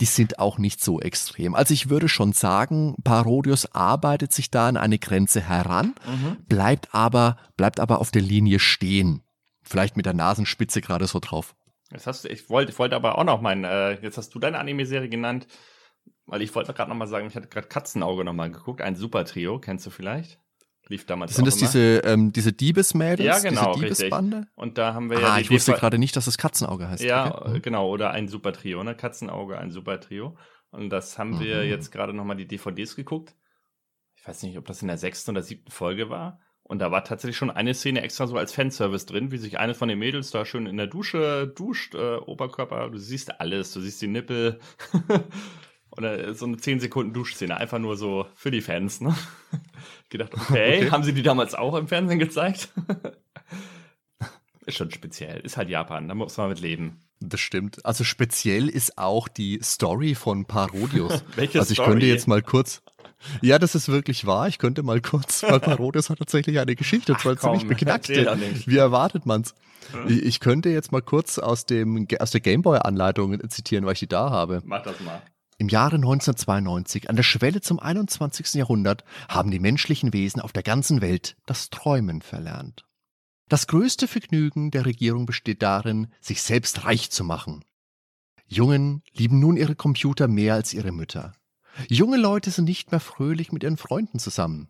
Speaker 1: die sind auch nicht so extrem. Also ich würde schon sagen, Parodius arbeitet sich da an eine Grenze heran, mhm. bleibt aber, bleibt aber auf der Linie stehen. Vielleicht mit der Nasenspitze gerade so drauf.
Speaker 2: Jetzt hast du, ich wollte, wollte aber auch noch meinen, äh, jetzt hast du deine Anime-Serie genannt, weil ich wollte gerade noch mal sagen, ich hatte gerade Katzenauge noch mal geguckt, ein Super Trio, kennst du vielleicht? Lief damals
Speaker 1: Sind das diese, ähm, diese Diebesmädels?
Speaker 2: Ja, genau.
Speaker 1: Diese Diebesbande? Richtig.
Speaker 2: Und da haben wir
Speaker 1: ah,
Speaker 2: ja.
Speaker 1: ich wusste gerade nicht, dass es Katzenauge heißt.
Speaker 2: Ja, okay. Mhm. genau. Oder ein Super Trio, ne? Katzenauge, ein Super Trio. Und das haben mhm. wir jetzt gerade nochmal die DVDs geguckt. Ich weiß nicht, ob das in der sechsten oder siebten Folge war. Und da war tatsächlich schon eine Szene extra so als Fanservice drin, wie sich eine von den Mädels da schön in der Dusche duscht, äh, Oberkörper. Du siehst alles, du siehst die Nippel. Oder so eine 10 Sekunden Duschszene, einfach nur so für die Fans, ne? Gedacht, okay, okay, haben sie die damals auch im Fernsehen gezeigt? ist schon speziell. Ist halt Japan, da muss man mit leben.
Speaker 1: Das stimmt. Also speziell ist auch die Story von Parodius.
Speaker 2: Welche
Speaker 1: also ich
Speaker 2: Story?
Speaker 1: könnte jetzt mal kurz. Ja, das ist wirklich wahr. Ich könnte mal kurz, weil Parodius hat tatsächlich eine Geschichte, und zwar ziemlich beknackt. Wie erwartet man's? Ich, ich könnte jetzt mal kurz aus dem aus der Gameboy-Anleitung zitieren, weil ich die da habe.
Speaker 2: Mach das mal.
Speaker 1: Im Jahre 1992, an der Schwelle zum 21. Jahrhundert, haben die menschlichen Wesen auf der ganzen Welt das Träumen verlernt. Das größte Vergnügen der Regierung besteht darin, sich selbst reich zu machen. Jungen lieben nun ihre Computer mehr als ihre Mütter. Junge Leute sind nicht mehr fröhlich mit ihren Freunden zusammen.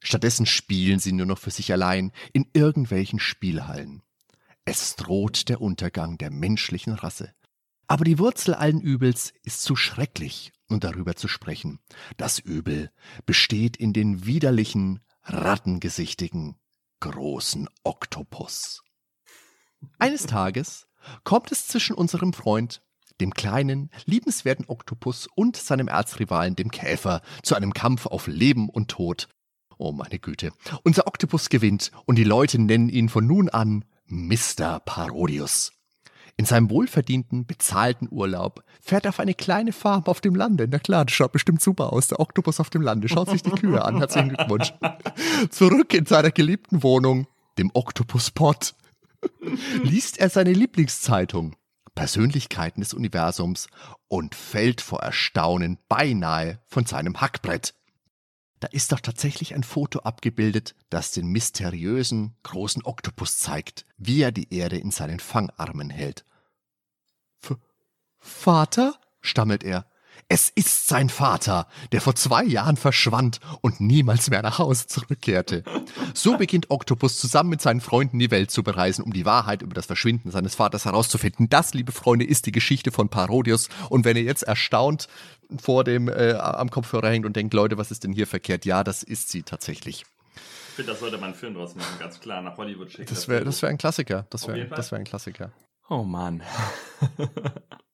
Speaker 1: Stattdessen spielen sie nur noch für sich allein in irgendwelchen Spielhallen. Es droht der Untergang der menschlichen Rasse. Aber die Wurzel allen Übels ist zu schrecklich, um darüber zu sprechen. Das Übel besteht in den widerlichen, rattengesichtigen, großen Oktopus. Eines Tages kommt es zwischen unserem Freund dem kleinen, liebenswerten Oktopus und seinem Erzrivalen, dem Käfer, zu einem Kampf auf Leben und Tod. Oh meine Güte. Unser Oktopus gewinnt und die Leute nennen ihn von nun an Mr. Parodius. In seinem wohlverdienten, bezahlten Urlaub fährt er auf eine kleine Farm auf dem Lande. Na klar, das schaut bestimmt super aus. Der Oktopus auf dem Lande. Schaut sich die Kühe an. Herzlichen Glückwunsch. Zurück in seiner geliebten Wohnung, dem Oktopus Pot, liest er seine Lieblingszeitung, Persönlichkeiten des Universums, und fällt vor Erstaunen beinahe von seinem Hackbrett. Da ist doch tatsächlich ein Foto abgebildet, das den mysteriösen, großen Oktopus zeigt, wie er die Erde in seinen Fangarmen hält. Vater? stammelt er. Es ist sein Vater, der vor zwei Jahren verschwand und niemals mehr nach Hause zurückkehrte. So beginnt Oktopus zusammen mit seinen Freunden die Welt zu bereisen, um die Wahrheit über das Verschwinden seines Vaters herauszufinden. Das, liebe Freunde, ist die Geschichte von Parodius. Und wenn ihr jetzt erstaunt vor dem äh, am Kopfhörer hängt und denkt, Leute, was ist denn hier verkehrt? Ja, das ist sie tatsächlich.
Speaker 2: Ich finde, das sollte man einen Film draus machen, ganz klar, nach Hollywood schicken.
Speaker 1: Das wäre das wär ein Klassiker. Das wäre wär ein Klassiker.
Speaker 2: Oh Mann.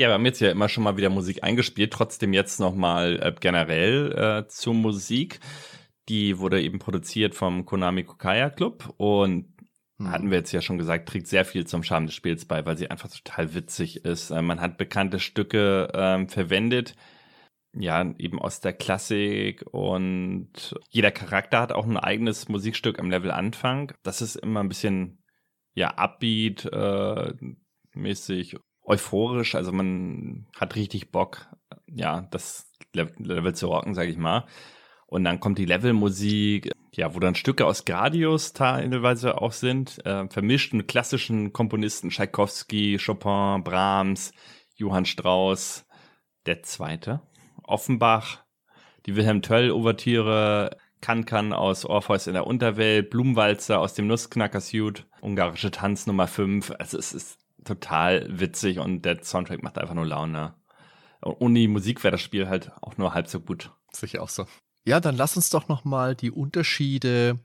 Speaker 2: Ja, wir haben jetzt ja immer schon mal wieder Musik eingespielt, trotzdem jetzt nochmal äh, generell äh, zur Musik. Die wurde eben produziert vom Konami Kokaya Club und hm. hatten wir jetzt ja schon gesagt, trägt sehr viel zum Charme des Spiels bei, weil sie einfach total witzig ist. Äh, man hat bekannte Stücke ähm, verwendet, ja, eben aus der Klassik und jeder Charakter hat auch ein eigenes Musikstück am Level Anfang. Das ist immer ein bisschen, ja, upbeat äh, mäßig euphorisch, also man hat richtig Bock, ja, das Level zu rocken, sage ich mal. Und dann kommt die Levelmusik, ja, wo dann Stücke aus Gradius teilweise auch sind, äh, vermischt mit klassischen Komponisten, Tschaikowski, Chopin, Brahms, Johann Strauss, der Zweite, Offenbach, die Wilhelm Töll-Ouvertüre, Kankan aus Orpheus in der Unterwelt, Blumenwalzer aus dem Nussknacker-Suite, ungarische Tanz Nummer 5. Also es ist total witzig und der Soundtrack macht einfach nur Laune. ohne die Musik wäre das Spiel halt auch nur halb so gut.
Speaker 1: Sicher auch so. Ja, dann lass uns doch noch mal die Unterschiede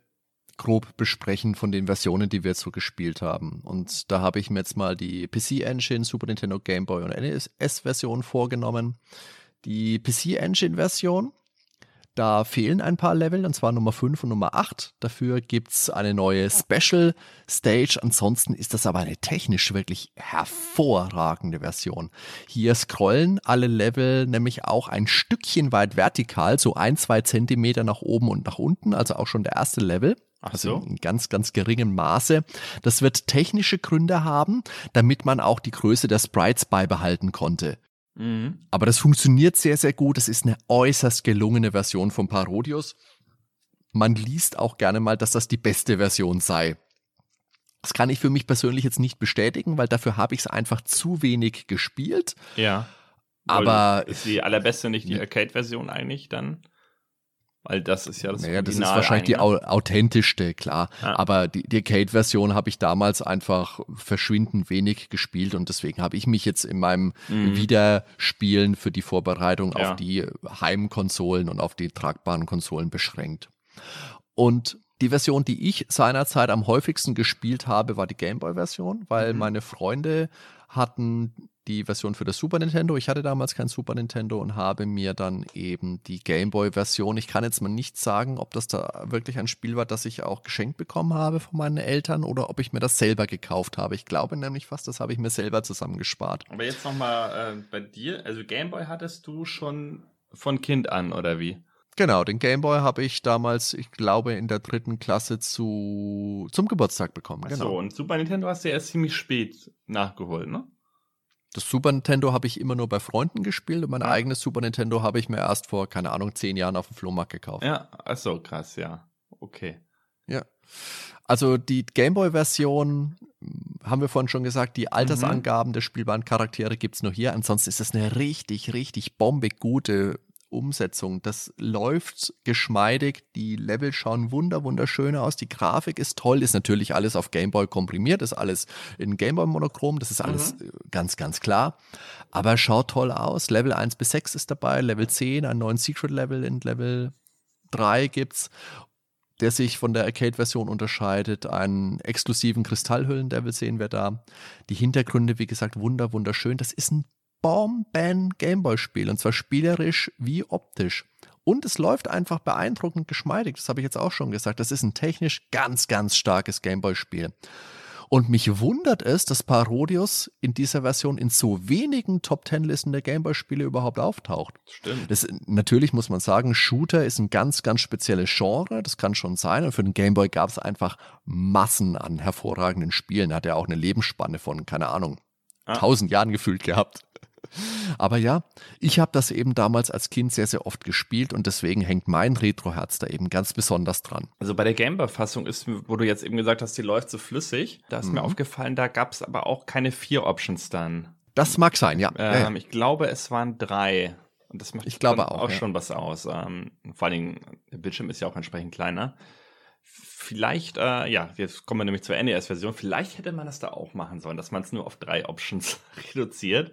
Speaker 1: grob besprechen von den Versionen, die wir jetzt so gespielt haben. Und da habe ich mir jetzt mal die PC Engine, Super Nintendo, Game Boy und NES-Version vorgenommen. Die PC Engine Version da fehlen ein paar Level, und zwar Nummer 5 und Nummer 8. Dafür gibt es eine neue Special Stage. Ansonsten ist das aber eine technisch wirklich hervorragende Version. Hier scrollen alle Level nämlich auch ein Stückchen weit vertikal, so ein, zwei Zentimeter nach oben und nach unten, also auch schon der erste Level. Also in ganz, ganz geringem Maße. Das wird technische Gründe haben, damit man auch die Größe der Sprites beibehalten konnte. Mhm. Aber das funktioniert sehr, sehr gut. Es ist eine äußerst gelungene Version von Parodius. Man liest auch gerne mal, dass das die beste Version sei. Das kann ich für mich persönlich jetzt nicht bestätigen, weil dafür habe ich es einfach zu wenig gespielt.
Speaker 2: Ja.
Speaker 1: Aber
Speaker 2: ist die allerbeste nicht die Arcade-Version eigentlich dann? Weil das ist ja das
Speaker 1: Naja, das ist wahrscheinlich die au authentischste, klar. Ja. Aber die, die Arcade-Version habe ich damals einfach verschwindend wenig gespielt und deswegen habe ich mich jetzt in meinem mhm. Wiederspielen für die Vorbereitung ja. auf die Heimkonsolen und auf die tragbaren Konsolen beschränkt. Und die Version, die ich seinerzeit am häufigsten gespielt habe, war die Gameboy-Version, weil mhm. meine Freunde hatten die Version für das Super Nintendo. Ich hatte damals kein Super Nintendo und habe mir dann eben die Game Boy-Version. Ich kann jetzt mal nicht sagen, ob das da wirklich ein Spiel war, das ich auch geschenkt bekommen habe von meinen Eltern oder ob ich mir das selber gekauft habe. Ich glaube nämlich fast, das habe ich mir selber zusammengespart.
Speaker 2: Aber jetzt nochmal äh, bei dir. Also Game Boy hattest du schon von Kind an oder wie?
Speaker 1: Genau, den Game Boy habe ich damals, ich glaube, in der dritten Klasse zu, zum Geburtstag bekommen.
Speaker 2: Genau. So, und Super Nintendo hast du erst ziemlich spät nachgeholt, ne?
Speaker 1: Das Super Nintendo habe ich immer nur bei Freunden gespielt und mein ja. eigenes Super Nintendo habe ich mir erst vor, keine Ahnung, zehn Jahren auf dem Flohmarkt gekauft.
Speaker 2: Ja, ach so, krass, ja. Okay.
Speaker 1: Ja. Also die Gameboy-Version haben wir vorhin schon gesagt, die Altersangaben mhm. der spielbaren Charaktere gibt es nur hier. Ansonsten ist es eine richtig, richtig bombig gute Umsetzung. Das läuft geschmeidig, die Level schauen wunder wunderschön aus, die Grafik ist toll, ist natürlich alles auf Gameboy komprimiert, ist alles in Gameboy Monochrom, das ist alles mhm. ganz, ganz klar. Aber schaut toll aus. Level 1 bis 6 ist dabei, Level 10, einen neuen Secret Level in Level 3 gibt's der sich von der Arcade-Version unterscheidet. Einen exklusiven Kristallhüllen-Devil sehen wir da. Die Hintergründe, wie gesagt, wunder, wunderschön. Das ist ein Bomben-Gameboy-Spiel und zwar spielerisch wie optisch. Und es läuft einfach beeindruckend geschmeidig. Das habe ich jetzt auch schon gesagt. Das ist ein technisch ganz, ganz starkes Gameboy-Spiel. Und mich wundert es, dass Parodius in dieser Version in so wenigen Top Ten Listen der Gameboy-Spiele überhaupt auftaucht.
Speaker 2: Stimmt.
Speaker 1: Das, natürlich muss man sagen, Shooter ist ein ganz, ganz spezielles Genre. Das kann schon sein. Und für den Gameboy gab es einfach Massen an hervorragenden Spielen. Hat ja auch eine Lebensspanne von, keine Ahnung, ah. tausend Jahren gefühlt gehabt. Aber ja, ich habe das eben damals als Kind sehr, sehr oft gespielt und deswegen hängt mein Retro-Herz da eben ganz besonders dran.
Speaker 2: Also bei der Gameboy-Fassung ist, wo du jetzt eben gesagt hast, die läuft so flüssig, da ist mhm. mir aufgefallen, da gab es aber auch keine vier Options dann.
Speaker 1: Das mag sein, ja.
Speaker 2: Ähm, ich glaube, es waren drei. Und das macht
Speaker 1: ich glaube auch,
Speaker 2: auch ja. schon was aus. Ähm, vor allen Dingen, der Bildschirm ist ja auch entsprechend kleiner. Vielleicht, äh, ja, jetzt kommen wir nämlich zur NES-Version. Vielleicht hätte man das da auch machen sollen, dass man es nur auf drei Options reduziert.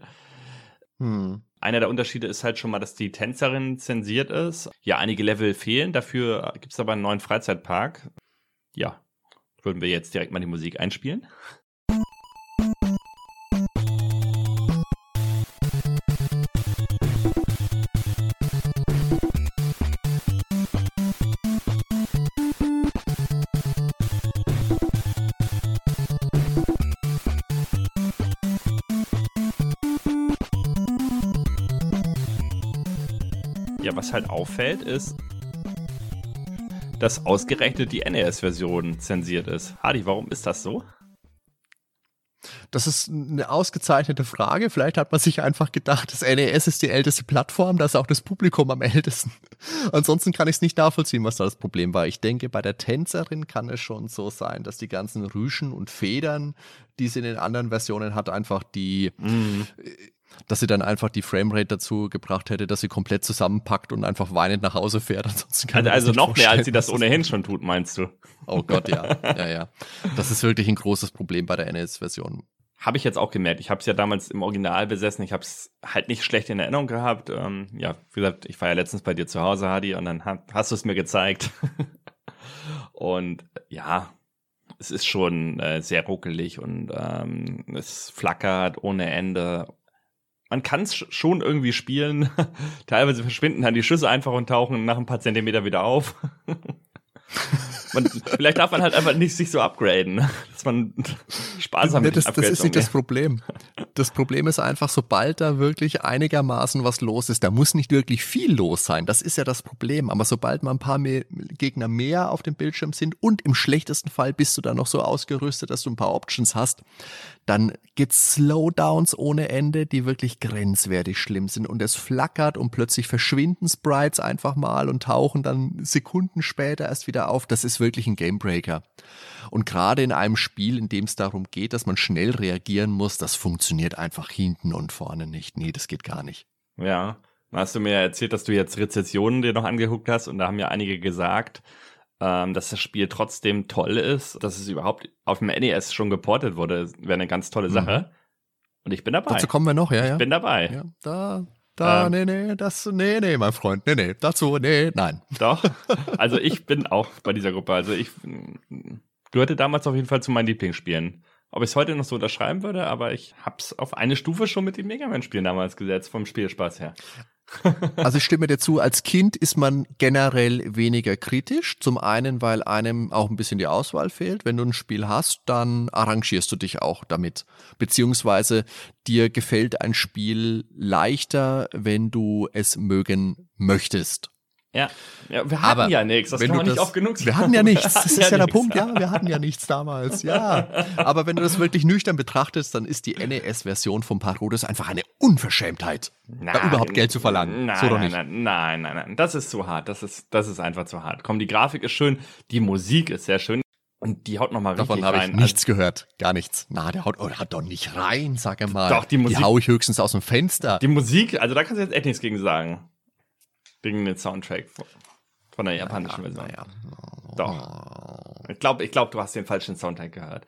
Speaker 2: Hm. Einer der Unterschiede ist halt schon mal, dass die Tänzerin zensiert ist. Ja, einige Level fehlen. Dafür gibt es aber einen neuen Freizeitpark. Ja, würden wir jetzt direkt mal die Musik einspielen. Was halt auffällt, ist, dass ausgerechnet die NES-Version zensiert ist. Hardy, warum ist das so?
Speaker 1: Das ist eine ausgezeichnete Frage. Vielleicht hat man sich einfach gedacht, das NES ist die älteste Plattform, da ist auch das Publikum am ältesten. Ansonsten kann ich es nicht nachvollziehen, was da das Problem war. Ich denke, bei der Tänzerin kann es schon so sein, dass die ganzen Rüschen und Federn, die sie in den anderen Versionen hat, einfach die mm dass sie dann einfach die Framerate dazu gebracht hätte, dass sie komplett zusammenpackt und einfach weinend nach Hause fährt.
Speaker 2: Ansonsten also, also noch mehr, als sie das ohnehin schon tut, meinst du?
Speaker 1: Oh Gott, ja. ja, ja. Das ist wirklich ein großes Problem bei der NES-Version.
Speaker 2: Habe ich jetzt auch gemerkt. Ich habe es ja damals im Original besessen. Ich habe es halt nicht schlecht in Erinnerung gehabt. Ähm, ja, wie gesagt, ich war ja letztens bei dir zu Hause, Hadi, und dann hast du es mir gezeigt. und ja, es ist schon äh, sehr ruckelig und ähm, es flackert ohne Ende man kann es schon irgendwie spielen. Teilweise verschwinden dann die Schüsse einfach und tauchen nach ein paar Zentimeter wieder auf. man, vielleicht darf man halt einfach nicht sich so upgraden, dass man hat
Speaker 1: mit das, das ist nicht das Problem. Das Problem ist einfach, sobald da wirklich einigermaßen was los ist, da muss nicht wirklich viel los sein. Das ist ja das Problem. Aber sobald mal ein paar mehr Gegner mehr auf dem Bildschirm sind und im schlechtesten Fall bist du dann noch so ausgerüstet, dass du ein paar Options hast, dann gibt's Slowdowns ohne Ende, die wirklich grenzwertig schlimm sind und es flackert und plötzlich verschwinden Sprites einfach mal und tauchen dann Sekunden später erst wieder auf. Das ist wirklich ein Gamebreaker. Und gerade in einem Spiel, in dem es darum geht, dass man schnell reagieren muss, das funktioniert einfach hinten und vorne nicht. Nee, das geht gar nicht.
Speaker 2: Ja, hast du mir erzählt, dass du jetzt Rezessionen dir noch angeguckt hast und da haben ja einige gesagt, ähm, dass das Spiel trotzdem toll ist, dass es überhaupt auf dem NES schon geportet wurde, wäre eine ganz tolle Sache. Mhm. Und ich bin dabei.
Speaker 1: Dazu kommen wir noch, ja,
Speaker 2: ja.
Speaker 1: Ich
Speaker 2: bin dabei.
Speaker 1: Ja, da, da, ähm, nee, nee, das, nee, nee, mein Freund, nee, nee, dazu, nee, nein.
Speaker 2: Doch. Also ich bin auch bei dieser Gruppe. Also ich gehörte damals auf jeden Fall zu meinen Lieblingsspielen. Ob ich es heute noch so unterschreiben würde, aber ich hab's auf eine Stufe schon mit den Mega Man-Spielen damals gesetzt, vom Spielspaß her.
Speaker 1: Also ich stimme dir zu, als Kind ist man generell weniger kritisch. Zum einen, weil einem auch ein bisschen die Auswahl fehlt. Wenn du ein Spiel hast, dann arrangierst du dich auch damit. Beziehungsweise dir gefällt ein Spiel leichter, wenn du es mögen möchtest.
Speaker 2: Ja. ja, wir hatten Aber ja nichts, das kann man nicht oft genug
Speaker 1: sagen. Wir hatten ja nichts, das ist ja, ja der Punkt, ja, wir hatten ja nichts damals, ja. Aber wenn du das wirklich nüchtern betrachtest, dann ist die NES-Version von Parodius einfach eine Unverschämtheit, nein, da überhaupt Geld zu verlangen.
Speaker 2: Nein,
Speaker 1: so
Speaker 2: doch nicht. Nein, nein, nein, nein, das ist zu hart, das ist, das ist einfach zu hart. Komm, die Grafik ist schön, die Musik ist sehr schön. Und die haut nochmal richtig
Speaker 1: Davon habe ich nichts also, gehört. Gar nichts. Na, der haut, oh, der hat doch nicht rein, sag mal.
Speaker 2: Doch, die Musik.
Speaker 1: Die hau ich höchstens aus dem Fenster.
Speaker 2: Die Musik, also da kannst du jetzt echt nichts gegen sagen. Wegen dem Soundtrack von der japanischen Version. Ja. Doch. Ich glaube, ich glaub, du hast den falschen Soundtrack gehört.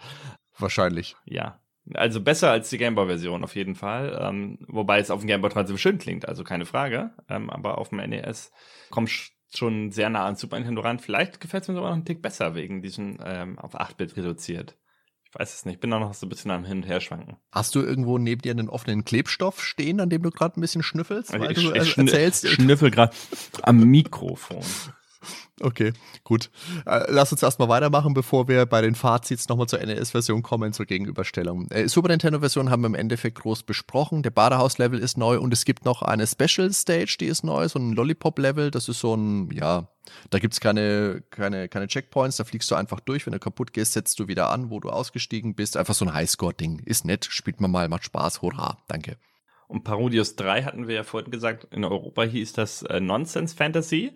Speaker 1: Wahrscheinlich.
Speaker 2: Ja. Also besser als die Gameboy-Version auf jeden Fall. Ähm, wobei es auf dem Gameboy trotzdem schön klingt, also keine Frage. Ähm, aber auf dem NES kommen schon sehr nah an Super Nintendo ran. Vielleicht gefällt es mir sogar noch einen Tick besser wegen diesen ähm, auf 8-Bit reduziert. Ich weiß es nicht. Bin auch noch so ein bisschen am Hin- und Herschwanken.
Speaker 1: Hast du irgendwo neben dir einen offenen Klebstoff stehen, an dem du gerade ein bisschen schnüffelst?
Speaker 2: Also
Speaker 1: weil
Speaker 2: ich,
Speaker 1: du
Speaker 2: ich
Speaker 1: äh, erzählst.
Speaker 2: schnüffel gerade am Mikrofon.
Speaker 1: Okay, gut. Äh, lass uns erstmal weitermachen, bevor wir bei den Fazits nochmal zur NES-Version kommen, zur Gegenüberstellung. Äh, Super Nintendo-Version haben wir im Endeffekt groß besprochen. Der Badehaus-Level ist neu und es gibt noch eine Special Stage, die ist neu, so ein Lollipop-Level. Das ist so ein, ja, da gibt's keine, keine, keine Checkpoints, da fliegst du einfach durch. Wenn du kaputt gehst, setzt du wieder an, wo du ausgestiegen bist. Einfach so ein Highscore-Ding. Ist nett, spielt man mal, macht Spaß, hurra, danke.
Speaker 2: Und Parodius 3 hatten wir ja vorhin gesagt, in Europa hieß das äh, Nonsense Fantasy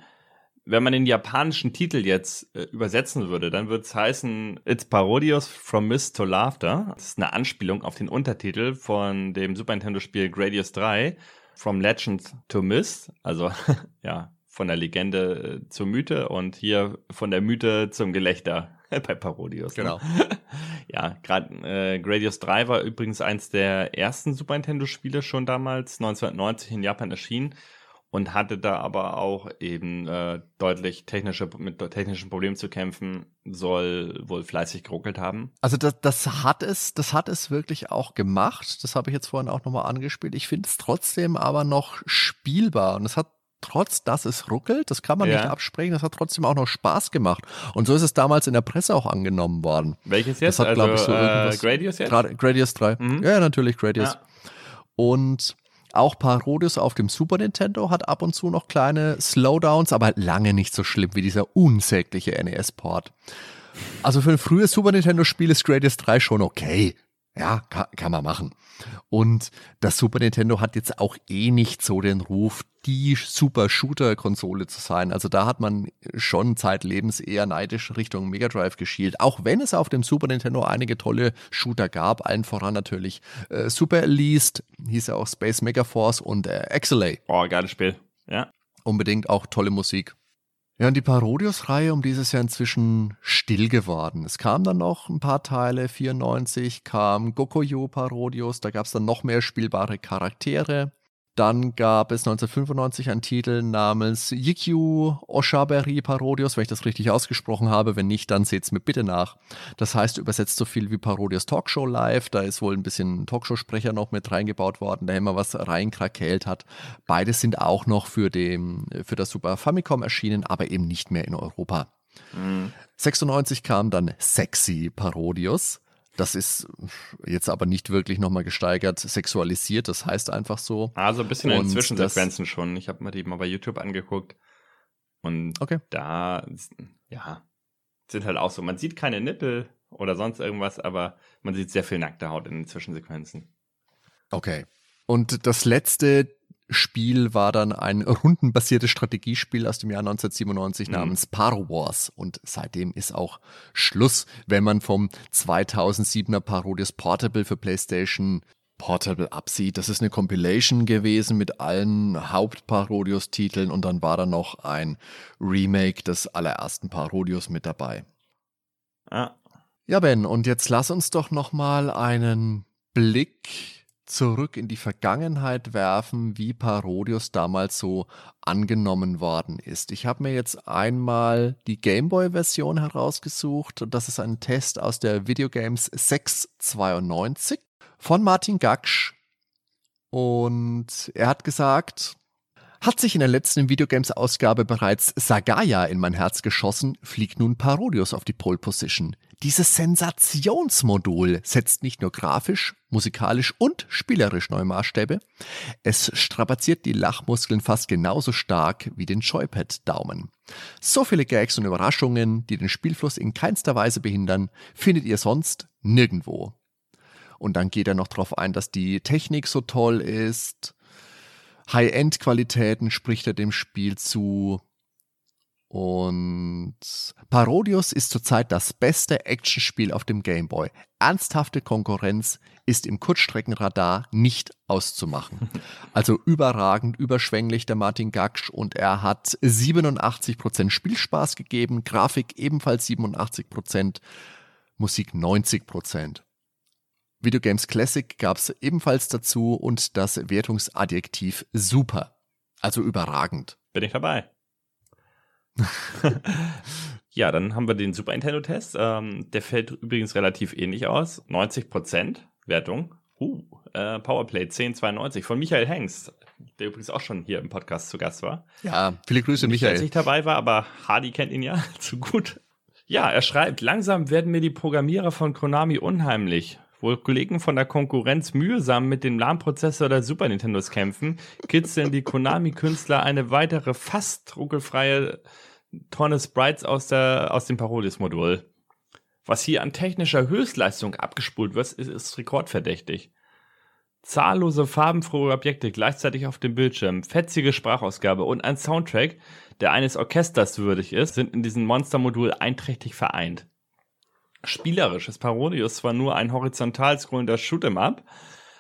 Speaker 2: wenn man den japanischen Titel jetzt äh, übersetzen würde, dann würde es heißen It's Parodios from Mist to Laughter. Das ist eine Anspielung auf den Untertitel von dem Super Nintendo Spiel Gradius 3, From Legend to Mist. Also, ja, von der Legende äh, zur Mythe und hier von der Mythe zum Gelächter bei Parodius.
Speaker 1: Ne? Genau.
Speaker 2: ja, gerade äh, Gradius 3 war übrigens eins der ersten Super Nintendo Spiele schon damals, 1990 in Japan erschienen und hatte da aber auch eben äh, deutlich technische, mit technischen Problemen zu kämpfen, soll wohl fleißig geruckelt haben.
Speaker 1: Also das, das hat es, das hat es wirklich auch gemacht. Das habe ich jetzt vorhin auch nochmal angespielt. Ich finde es trotzdem aber noch spielbar und es hat trotz dass es ruckelt, das kann man ja. nicht absprechen, das hat trotzdem auch noch Spaß gemacht. Und so ist es damals in der Presse auch angenommen worden.
Speaker 2: Welches jetzt?
Speaker 1: Das hat,
Speaker 2: also,
Speaker 1: ich, so
Speaker 2: äh, Gradius jetzt?
Speaker 1: Gradius 3. Mhm. Ja, natürlich, Gradius. Ja. Und auch Parodius auf dem Super Nintendo hat ab und zu noch kleine Slowdowns, aber lange nicht so schlimm wie dieser unsägliche NES-Port. Also für ein frühes Super Nintendo-Spiel ist Gradius 3 schon okay. Ja, kann, kann man machen. Und das Super Nintendo hat jetzt auch eh nicht so den Ruf, die Super Shooter-Konsole zu sein. Also da hat man schon zeitlebens eher neidisch Richtung Mega Drive geschielt. Auch wenn es auf dem Super Nintendo einige tolle Shooter gab, allen voran natürlich äh, Super Elite, hieß ja auch Space Mega Force und äh, XLA.
Speaker 2: Oh, geiles Spiel. Ja.
Speaker 1: Unbedingt auch tolle Musik. Ja, und die Parodius-Reihe um dieses Jahr inzwischen still geworden. Es kamen dann noch ein paar Teile, 94 kam Gokoyo Parodius, da gab es dann noch mehr spielbare Charaktere. Dann gab es 1995 einen Titel namens Yikyu Oshaberi Parodius, wenn ich das richtig ausgesprochen habe. Wenn nicht, dann seht's mir bitte nach. Das heißt übersetzt so viel wie Parodius Talkshow Live. Da ist wohl ein bisschen Talkshow-Sprecher noch mit reingebaut worden, der immer was reinkrakeelt hat. Beide sind auch noch für, den, für das Super Famicom erschienen, aber eben nicht mehr in Europa. Mhm. 96 kam dann Sexy Parodius. Das ist jetzt aber nicht wirklich nochmal gesteigert sexualisiert, das heißt einfach so.
Speaker 2: Also ein bisschen in Zwischensequenzen schon. Ich habe mir die mal bei YouTube angeguckt. Und okay. da, ja, sind halt auch so. Man sieht keine Nippel oder sonst irgendwas, aber man sieht sehr viel nackte Haut in den Zwischensequenzen.
Speaker 1: Okay. Und das letzte Spiel war dann ein rundenbasiertes Strategiespiel aus dem Jahr 1997 mhm. namens Paro Wars und seitdem ist auch Schluss, wenn man vom 2007er Parodius Portable für PlayStation Portable absieht. Das ist eine Compilation gewesen mit allen Hauptparodius-Titeln und dann war da noch ein Remake des allerersten Parodius mit dabei.
Speaker 2: Ah.
Speaker 1: Ja, Ben, und jetzt lass uns doch noch mal einen Blick zurück in die Vergangenheit werfen, wie Parodius damals so angenommen worden ist. Ich habe mir jetzt einmal die Gameboy-Version herausgesucht das ist ein Test aus der Videogames 692 von Martin Gaksch. Und er hat gesagt, hat sich in der letzten Videogames-Ausgabe bereits Sagaya in mein Herz geschossen, fliegt nun Parodius auf die Pole Position. Dieses Sensationsmodul setzt nicht nur grafisch, musikalisch und spielerisch neue Maßstäbe, es strapaziert die Lachmuskeln fast genauso stark wie den Joypad-Daumen. So viele Gags und Überraschungen, die den Spielfluss in keinster Weise behindern, findet ihr sonst nirgendwo. Und dann geht er noch darauf ein, dass die Technik so toll ist. High-End-Qualitäten spricht er dem Spiel zu. Und Parodius ist zurzeit das beste Actionspiel auf dem Game Boy. Ernsthafte Konkurrenz ist im Kurzstreckenradar nicht auszumachen. Also überragend, überschwänglich der Martin Gaksch und er hat 87% Spielspaß gegeben, Grafik ebenfalls 87%, Musik 90%. Videogames Classic gab es ebenfalls dazu und das Wertungsadjektiv super. Also überragend.
Speaker 2: Bin ich dabei. ja, dann haben wir den Super Nintendo-Test. Ähm, der fällt übrigens relativ ähnlich aus. 90% Wertung. Uh, äh, Powerplay 1092 von Michael Hengst, der übrigens auch schon hier im Podcast zu Gast war.
Speaker 1: Ja, viele Grüße,
Speaker 2: Michael. Als ich dabei war, aber Hardy kennt ihn ja zu gut. Ja, er schreibt, langsam werden mir die Programmierer von Konami unheimlich. Wohl Kollegen von der Konkurrenz mühsam mit dem LAN-Prozessor der Super Nintendos kämpfen, kitzeln die Konami-Künstler eine weitere fast ruckelfreie Tonne Sprites aus, der, aus dem Parodius-Modul. Was hier an technischer Höchstleistung abgespult wird, ist, ist rekordverdächtig. Zahllose farbenfrohe Objekte gleichzeitig auf dem Bildschirm, fetzige Sprachausgabe und ein Soundtrack, der eines Orchesters würdig ist, sind in diesem Monstermodul einträchtig vereint. Spielerisch ist Parodius zwar nur ein horizontal scrollender Shoot'em-up,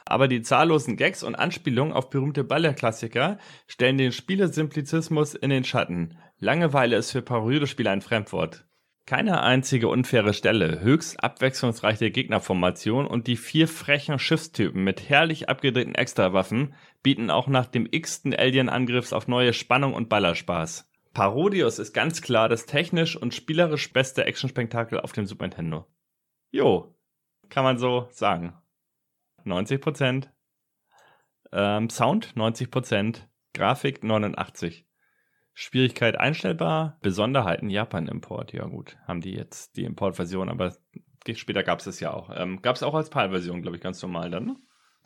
Speaker 2: aber die zahllosen Gags und Anspielungen auf berühmte Ballerklassiker stellen den Spielesimplizismus in den Schatten. Langeweile ist für Parodiospieler ein Fremdwort. Keine einzige unfaire Stelle, höchst abwechslungsreiche Gegnerformation und die vier frechen Schiffstypen mit herrlich abgedrehten Extrawaffen bieten auch nach dem x-ten Alien-Angriffs auf neue Spannung und Ballerspaß. Parodius ist ganz klar das technisch und spielerisch beste Actionspektakel auf dem Super Nintendo. Jo, kann man so sagen. 90% Ähm, Sound 90% Grafik 89. Schwierigkeit einstellbar, Besonderheiten Japan-Import. Ja gut, haben die jetzt die Importversion, aber später gab es es ja auch. Ähm, gab es auch als PAL-Version, glaube ich, ganz normal dann, ne?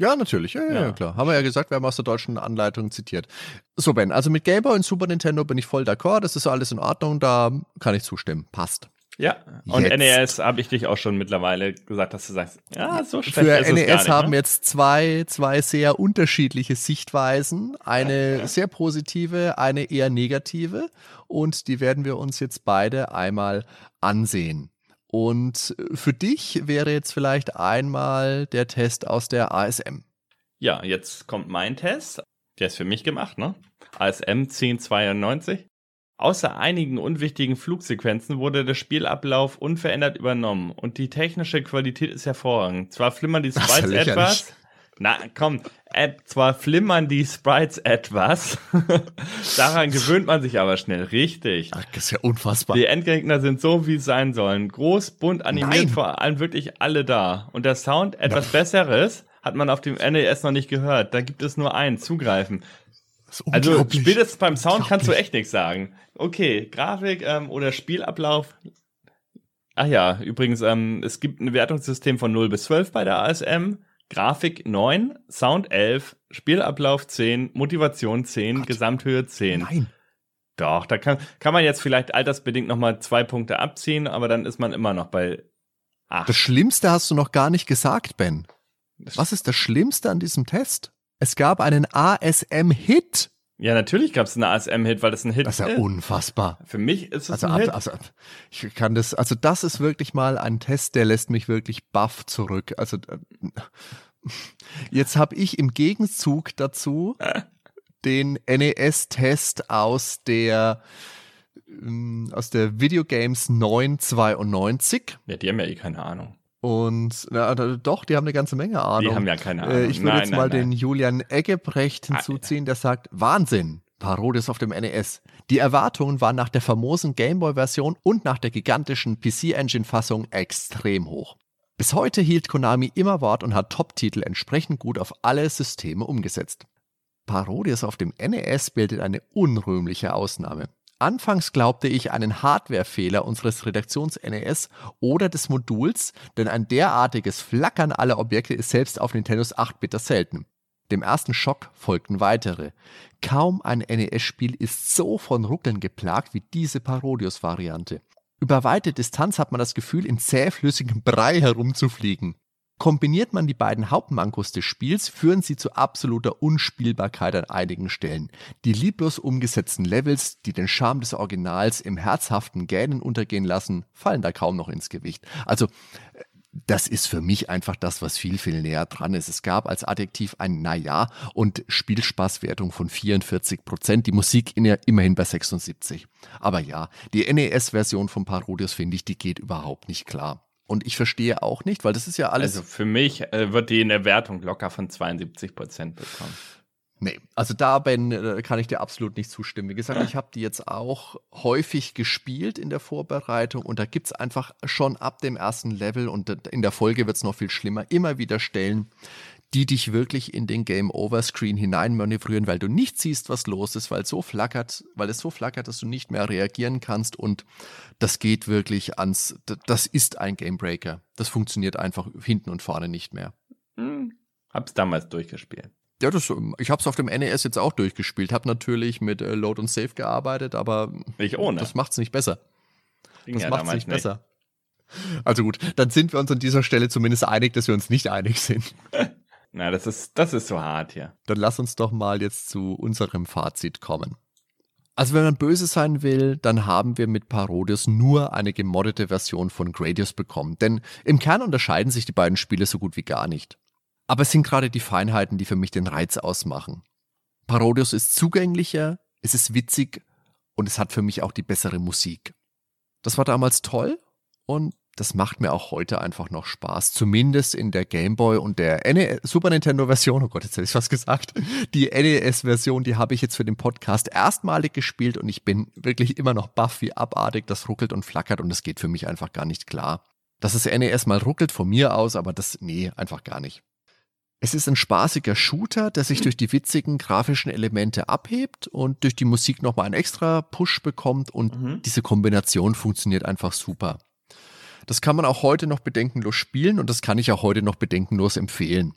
Speaker 1: Ja, natürlich. Ja, ja, ja, klar. Haben wir ja gesagt, wir haben aus der deutschen Anleitung zitiert. So, Ben, also mit Game Boy und Super Nintendo bin ich voll d'accord. Das ist alles in Ordnung. Da kann ich zustimmen. Passt.
Speaker 2: Ja, und jetzt. NES habe ich dich auch schon mittlerweile gesagt, dass du sagst, ja, so schlecht
Speaker 1: Für
Speaker 2: ist
Speaker 1: NES
Speaker 2: es gar nicht,
Speaker 1: haben
Speaker 2: ne?
Speaker 1: jetzt zwei, zwei sehr unterschiedliche Sichtweisen. Eine sehr positive, eine eher negative. Und die werden wir uns jetzt beide einmal ansehen. Und für dich wäre jetzt vielleicht einmal der Test aus der ASM.
Speaker 2: Ja, jetzt kommt mein Test. Der ist für mich gemacht, ne? ASM 1092. Außer einigen unwichtigen Flugsequenzen wurde der Spielablauf unverändert übernommen und die technische Qualität ist hervorragend. Zwar flimmern die Sprites etwas. Na, komm, äh, zwar flimmern die Sprites etwas. Daran gewöhnt man sich aber schnell. Richtig.
Speaker 1: Ach, das ist ja unfassbar.
Speaker 2: Die Endgegner sind so, wie es sein sollen. Groß, bunt, animiert, Nein. vor allem wirklich alle da. Und der Sound etwas Besseres hat man auf dem NES noch nicht gehört. Da gibt es nur einen, zugreifen. Also spätestens beim Sound kannst du echt nichts sagen. Okay, Grafik ähm, oder Spielablauf. Ach ja, übrigens, ähm, es gibt ein Wertungssystem von 0 bis 12 bei der ASM. Grafik 9, Sound 11, Spielablauf 10, Motivation 10, Gott. Gesamthöhe 10. Nein. Doch, da kann, kann man jetzt vielleicht altersbedingt nochmal zwei Punkte abziehen, aber dann ist man immer noch bei 8.
Speaker 1: Das Schlimmste hast du noch gar nicht gesagt, Ben. Was ist das Schlimmste an diesem Test? Es gab einen ASM-Hit.
Speaker 2: Ja, natürlich gab es einen ASM-Hit, weil das ein Hit
Speaker 1: ist. Das ist ja unfassbar.
Speaker 2: Für mich ist es
Speaker 1: also,
Speaker 2: ein Hit.
Speaker 1: Also, ich kann das, also das ist wirklich mal ein Test, der lässt mich wirklich baff zurück. Also äh, jetzt habe ich im Gegenzug dazu den NES-Test aus der ähm, aus der Videogames 992.
Speaker 2: Ja, die haben ja eh keine Ahnung.
Speaker 1: Und na, doch, die haben eine ganze Menge Ahnung.
Speaker 2: Die haben ja keine Ahnung. Äh,
Speaker 1: ich würde jetzt mal nein, den Julian Eggebrecht hinzuziehen, der sagt, Wahnsinn, Parodies auf dem NES. Die Erwartungen waren nach der famosen Gameboy-Version und nach der gigantischen PC-Engine-Fassung extrem hoch. Bis heute hielt Konami immer Wort und hat Top-Titel entsprechend gut auf alle Systeme umgesetzt. Parodies auf dem NES bildet eine unrühmliche Ausnahme. Anfangs glaubte ich einen Hardwarefehler unseres Redaktions-NES oder des Moduls, denn ein derartiges Flackern aller Objekte ist selbst auf Nintendos 8-Bit selten. Dem ersten Schock folgten weitere. Kaum ein NES-Spiel ist so von Ruckeln geplagt wie diese Parodius-Variante. Über weite Distanz hat man das Gefühl, in zähflüssigem Brei herumzufliegen. Kombiniert man die beiden Hauptmankos des Spiels, führen sie zu absoluter Unspielbarkeit an einigen Stellen. Die lieblos umgesetzten Levels, die den Charme des Originals im herzhaften Gähnen untergehen lassen, fallen da kaum noch ins Gewicht. Also, das ist für mich einfach das, was viel, viel näher dran ist. Es gab als Adjektiv ein Naja und Spielspaßwertung von 44 Prozent, die Musik immerhin bei 76. Aber ja, die NES-Version von Parodius finde ich, die geht überhaupt nicht klar. Und ich verstehe auch nicht, weil das ist ja alles.
Speaker 2: Also für mich äh, wird die in der Wertung locker von 72 Prozent bekommen.
Speaker 1: Nee, also da, Ben, äh, kann ich dir absolut nicht zustimmen. Wie gesagt, ich habe die jetzt auch häufig gespielt in der Vorbereitung und da gibt es einfach schon ab dem ersten Level und in der Folge wird es noch viel schlimmer, immer wieder Stellen, die dich wirklich in den Game Over Screen hineinmanövrieren, weil du nicht siehst, was los ist, weil es so flackert, weil es so flackert, dass du nicht mehr reagieren kannst und das geht wirklich ans, das ist ein Gamebreaker. Das funktioniert einfach hinten und vorne nicht mehr.
Speaker 2: Hm, hab's damals durchgespielt.
Speaker 1: Ja, das, ich habe es auf dem NES jetzt auch durchgespielt. Habe natürlich mit äh, Load und Save gearbeitet, aber
Speaker 2: ich ohne.
Speaker 1: das macht's nicht besser.
Speaker 2: Ging das ja macht's nicht, nicht besser.
Speaker 1: Also gut, dann sind wir uns an dieser Stelle zumindest einig, dass wir uns nicht einig sind.
Speaker 2: Na, das ist, das ist so hart hier.
Speaker 1: Dann lass uns doch mal jetzt zu unserem Fazit kommen. Also wenn man böse sein will, dann haben wir mit Parodius nur eine gemoddete Version von Gradius bekommen. Denn im Kern unterscheiden sich die beiden Spiele so gut wie gar nicht. Aber es sind gerade die Feinheiten, die für mich den Reiz ausmachen. Parodius ist zugänglicher, es ist witzig und es hat für mich auch die bessere Musik. Das war damals toll und das macht mir auch heute einfach noch Spaß. Zumindest in der Game Boy und der NES, Super Nintendo Version. Oh Gott, jetzt hätte ich was gesagt. Die NES Version, die habe ich jetzt für den Podcast erstmalig gespielt und ich bin wirklich immer noch baff, wie abartig das ruckelt und flackert und das geht für mich einfach gar nicht klar. Dass das NES mal ruckelt von mir aus, aber das, nee, einfach gar nicht. Es ist ein spaßiger Shooter, der sich durch die witzigen grafischen Elemente abhebt und durch die Musik nochmal einen extra Push bekommt und mhm. diese Kombination funktioniert einfach super. Das kann man auch heute noch bedenkenlos spielen und das kann ich auch heute noch bedenkenlos empfehlen.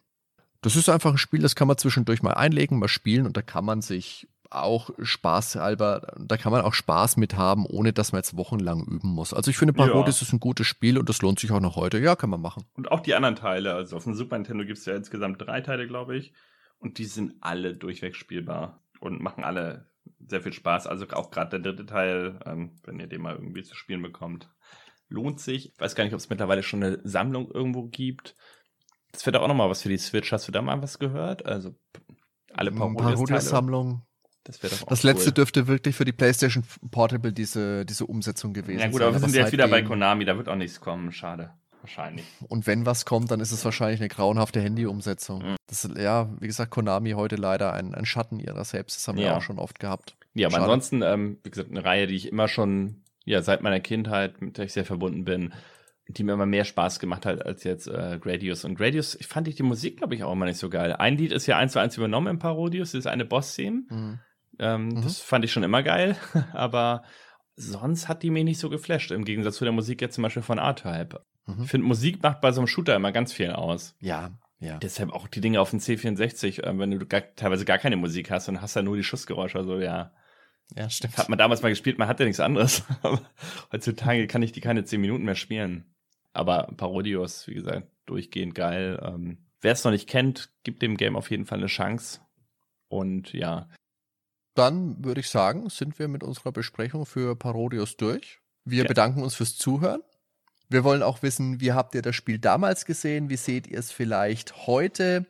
Speaker 1: Das ist einfach ein Spiel, das kann man zwischendurch mal einlegen, mal spielen und da kann man sich auch spaßhalber, da kann man auch Spaß mit haben, ohne dass man jetzt wochenlang üben muss. Also ich finde, Parodis ja. ist ein gutes Spiel und das lohnt sich auch noch heute. Ja, kann man machen.
Speaker 2: Und auch die anderen Teile. Also auf dem Super Nintendo gibt es ja insgesamt drei Teile, glaube ich. Und die sind alle durchweg spielbar und machen alle sehr viel Spaß. Also auch gerade der dritte Teil, ähm, wenn ihr den mal irgendwie zu spielen bekommt, lohnt sich. Ich weiß gar nicht, ob es mittlerweile schon eine Sammlung irgendwo gibt. Das wäre doch auch nochmal was für die Switch. Hast du da mal was gehört? Also alle
Speaker 1: Parodius-Sammlung. Das Das letzte cool. dürfte wirklich für die PlayStation Portable diese, diese Umsetzung gewesen sein. Ja
Speaker 2: gut, aber wir sind jetzt wieder bei Konami, da wird auch nichts kommen, schade. Wahrscheinlich.
Speaker 1: Und wenn was kommt, dann ist es wahrscheinlich eine grauenhafte Handy-Umsetzung. Mhm. Das ja, wie gesagt, Konami heute leider ein, ein Schatten ihrer selbst. Das haben ja. wir auch schon oft gehabt.
Speaker 2: Ja, aber Schade. ansonsten, ähm, wie gesagt, eine Reihe, die ich immer schon, ja, seit meiner Kindheit, mit der ich sehr verbunden bin, die mir immer mehr Spaß gemacht hat als jetzt äh, Gradius. Und Gradius, ich fand ich die Musik, glaube ich, auch immer nicht so geil. Ein Lied ist ja eins zu eins übernommen im Parodius, das ist eine Boss-Theme. Mhm. Ähm, mhm. Das fand ich schon immer geil, aber sonst hat die mich nicht so geflasht, im Gegensatz zu der Musik jetzt zum Beispiel von R-Type. Mhm. Ich finde, Musik macht bei so einem Shooter immer ganz viel aus.
Speaker 1: Ja, ja.
Speaker 2: Deshalb auch die Dinge auf dem C64, äh, wenn du gar, teilweise gar keine Musik hast und hast ja nur die Schussgeräusche, also ja.
Speaker 1: Ja, stimmt.
Speaker 2: Hat man damals mal gespielt, man hat ja nichts anderes. heutzutage kann ich die keine 10 Minuten mehr spielen. Aber Parodios, wie gesagt, durchgehend geil. Ähm, Wer es noch nicht kennt, gibt dem Game auf jeden Fall eine Chance. Und ja,
Speaker 1: dann würde ich sagen, sind wir mit unserer Besprechung für Parodius durch. Wir ja. bedanken uns fürs Zuhören. Wir wollen auch wissen, wie habt ihr das Spiel damals gesehen? Wie seht ihr es vielleicht heute?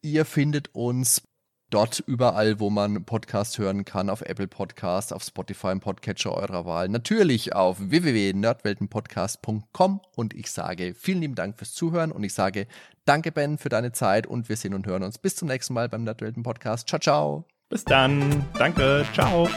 Speaker 1: Ihr findet uns dort überall, wo man Podcast hören kann, auf Apple Podcast, auf Spotify im Podcatcher eurer Wahl, natürlich auf www.nerdweltenpodcast.com und ich sage vielen lieben Dank fürs Zuhören und ich sage danke Ben für deine Zeit und wir sehen und hören uns bis zum nächsten Mal beim Nerdwelten Podcast. Ciao, ciao.
Speaker 2: Bis dann. Danke. Ciao.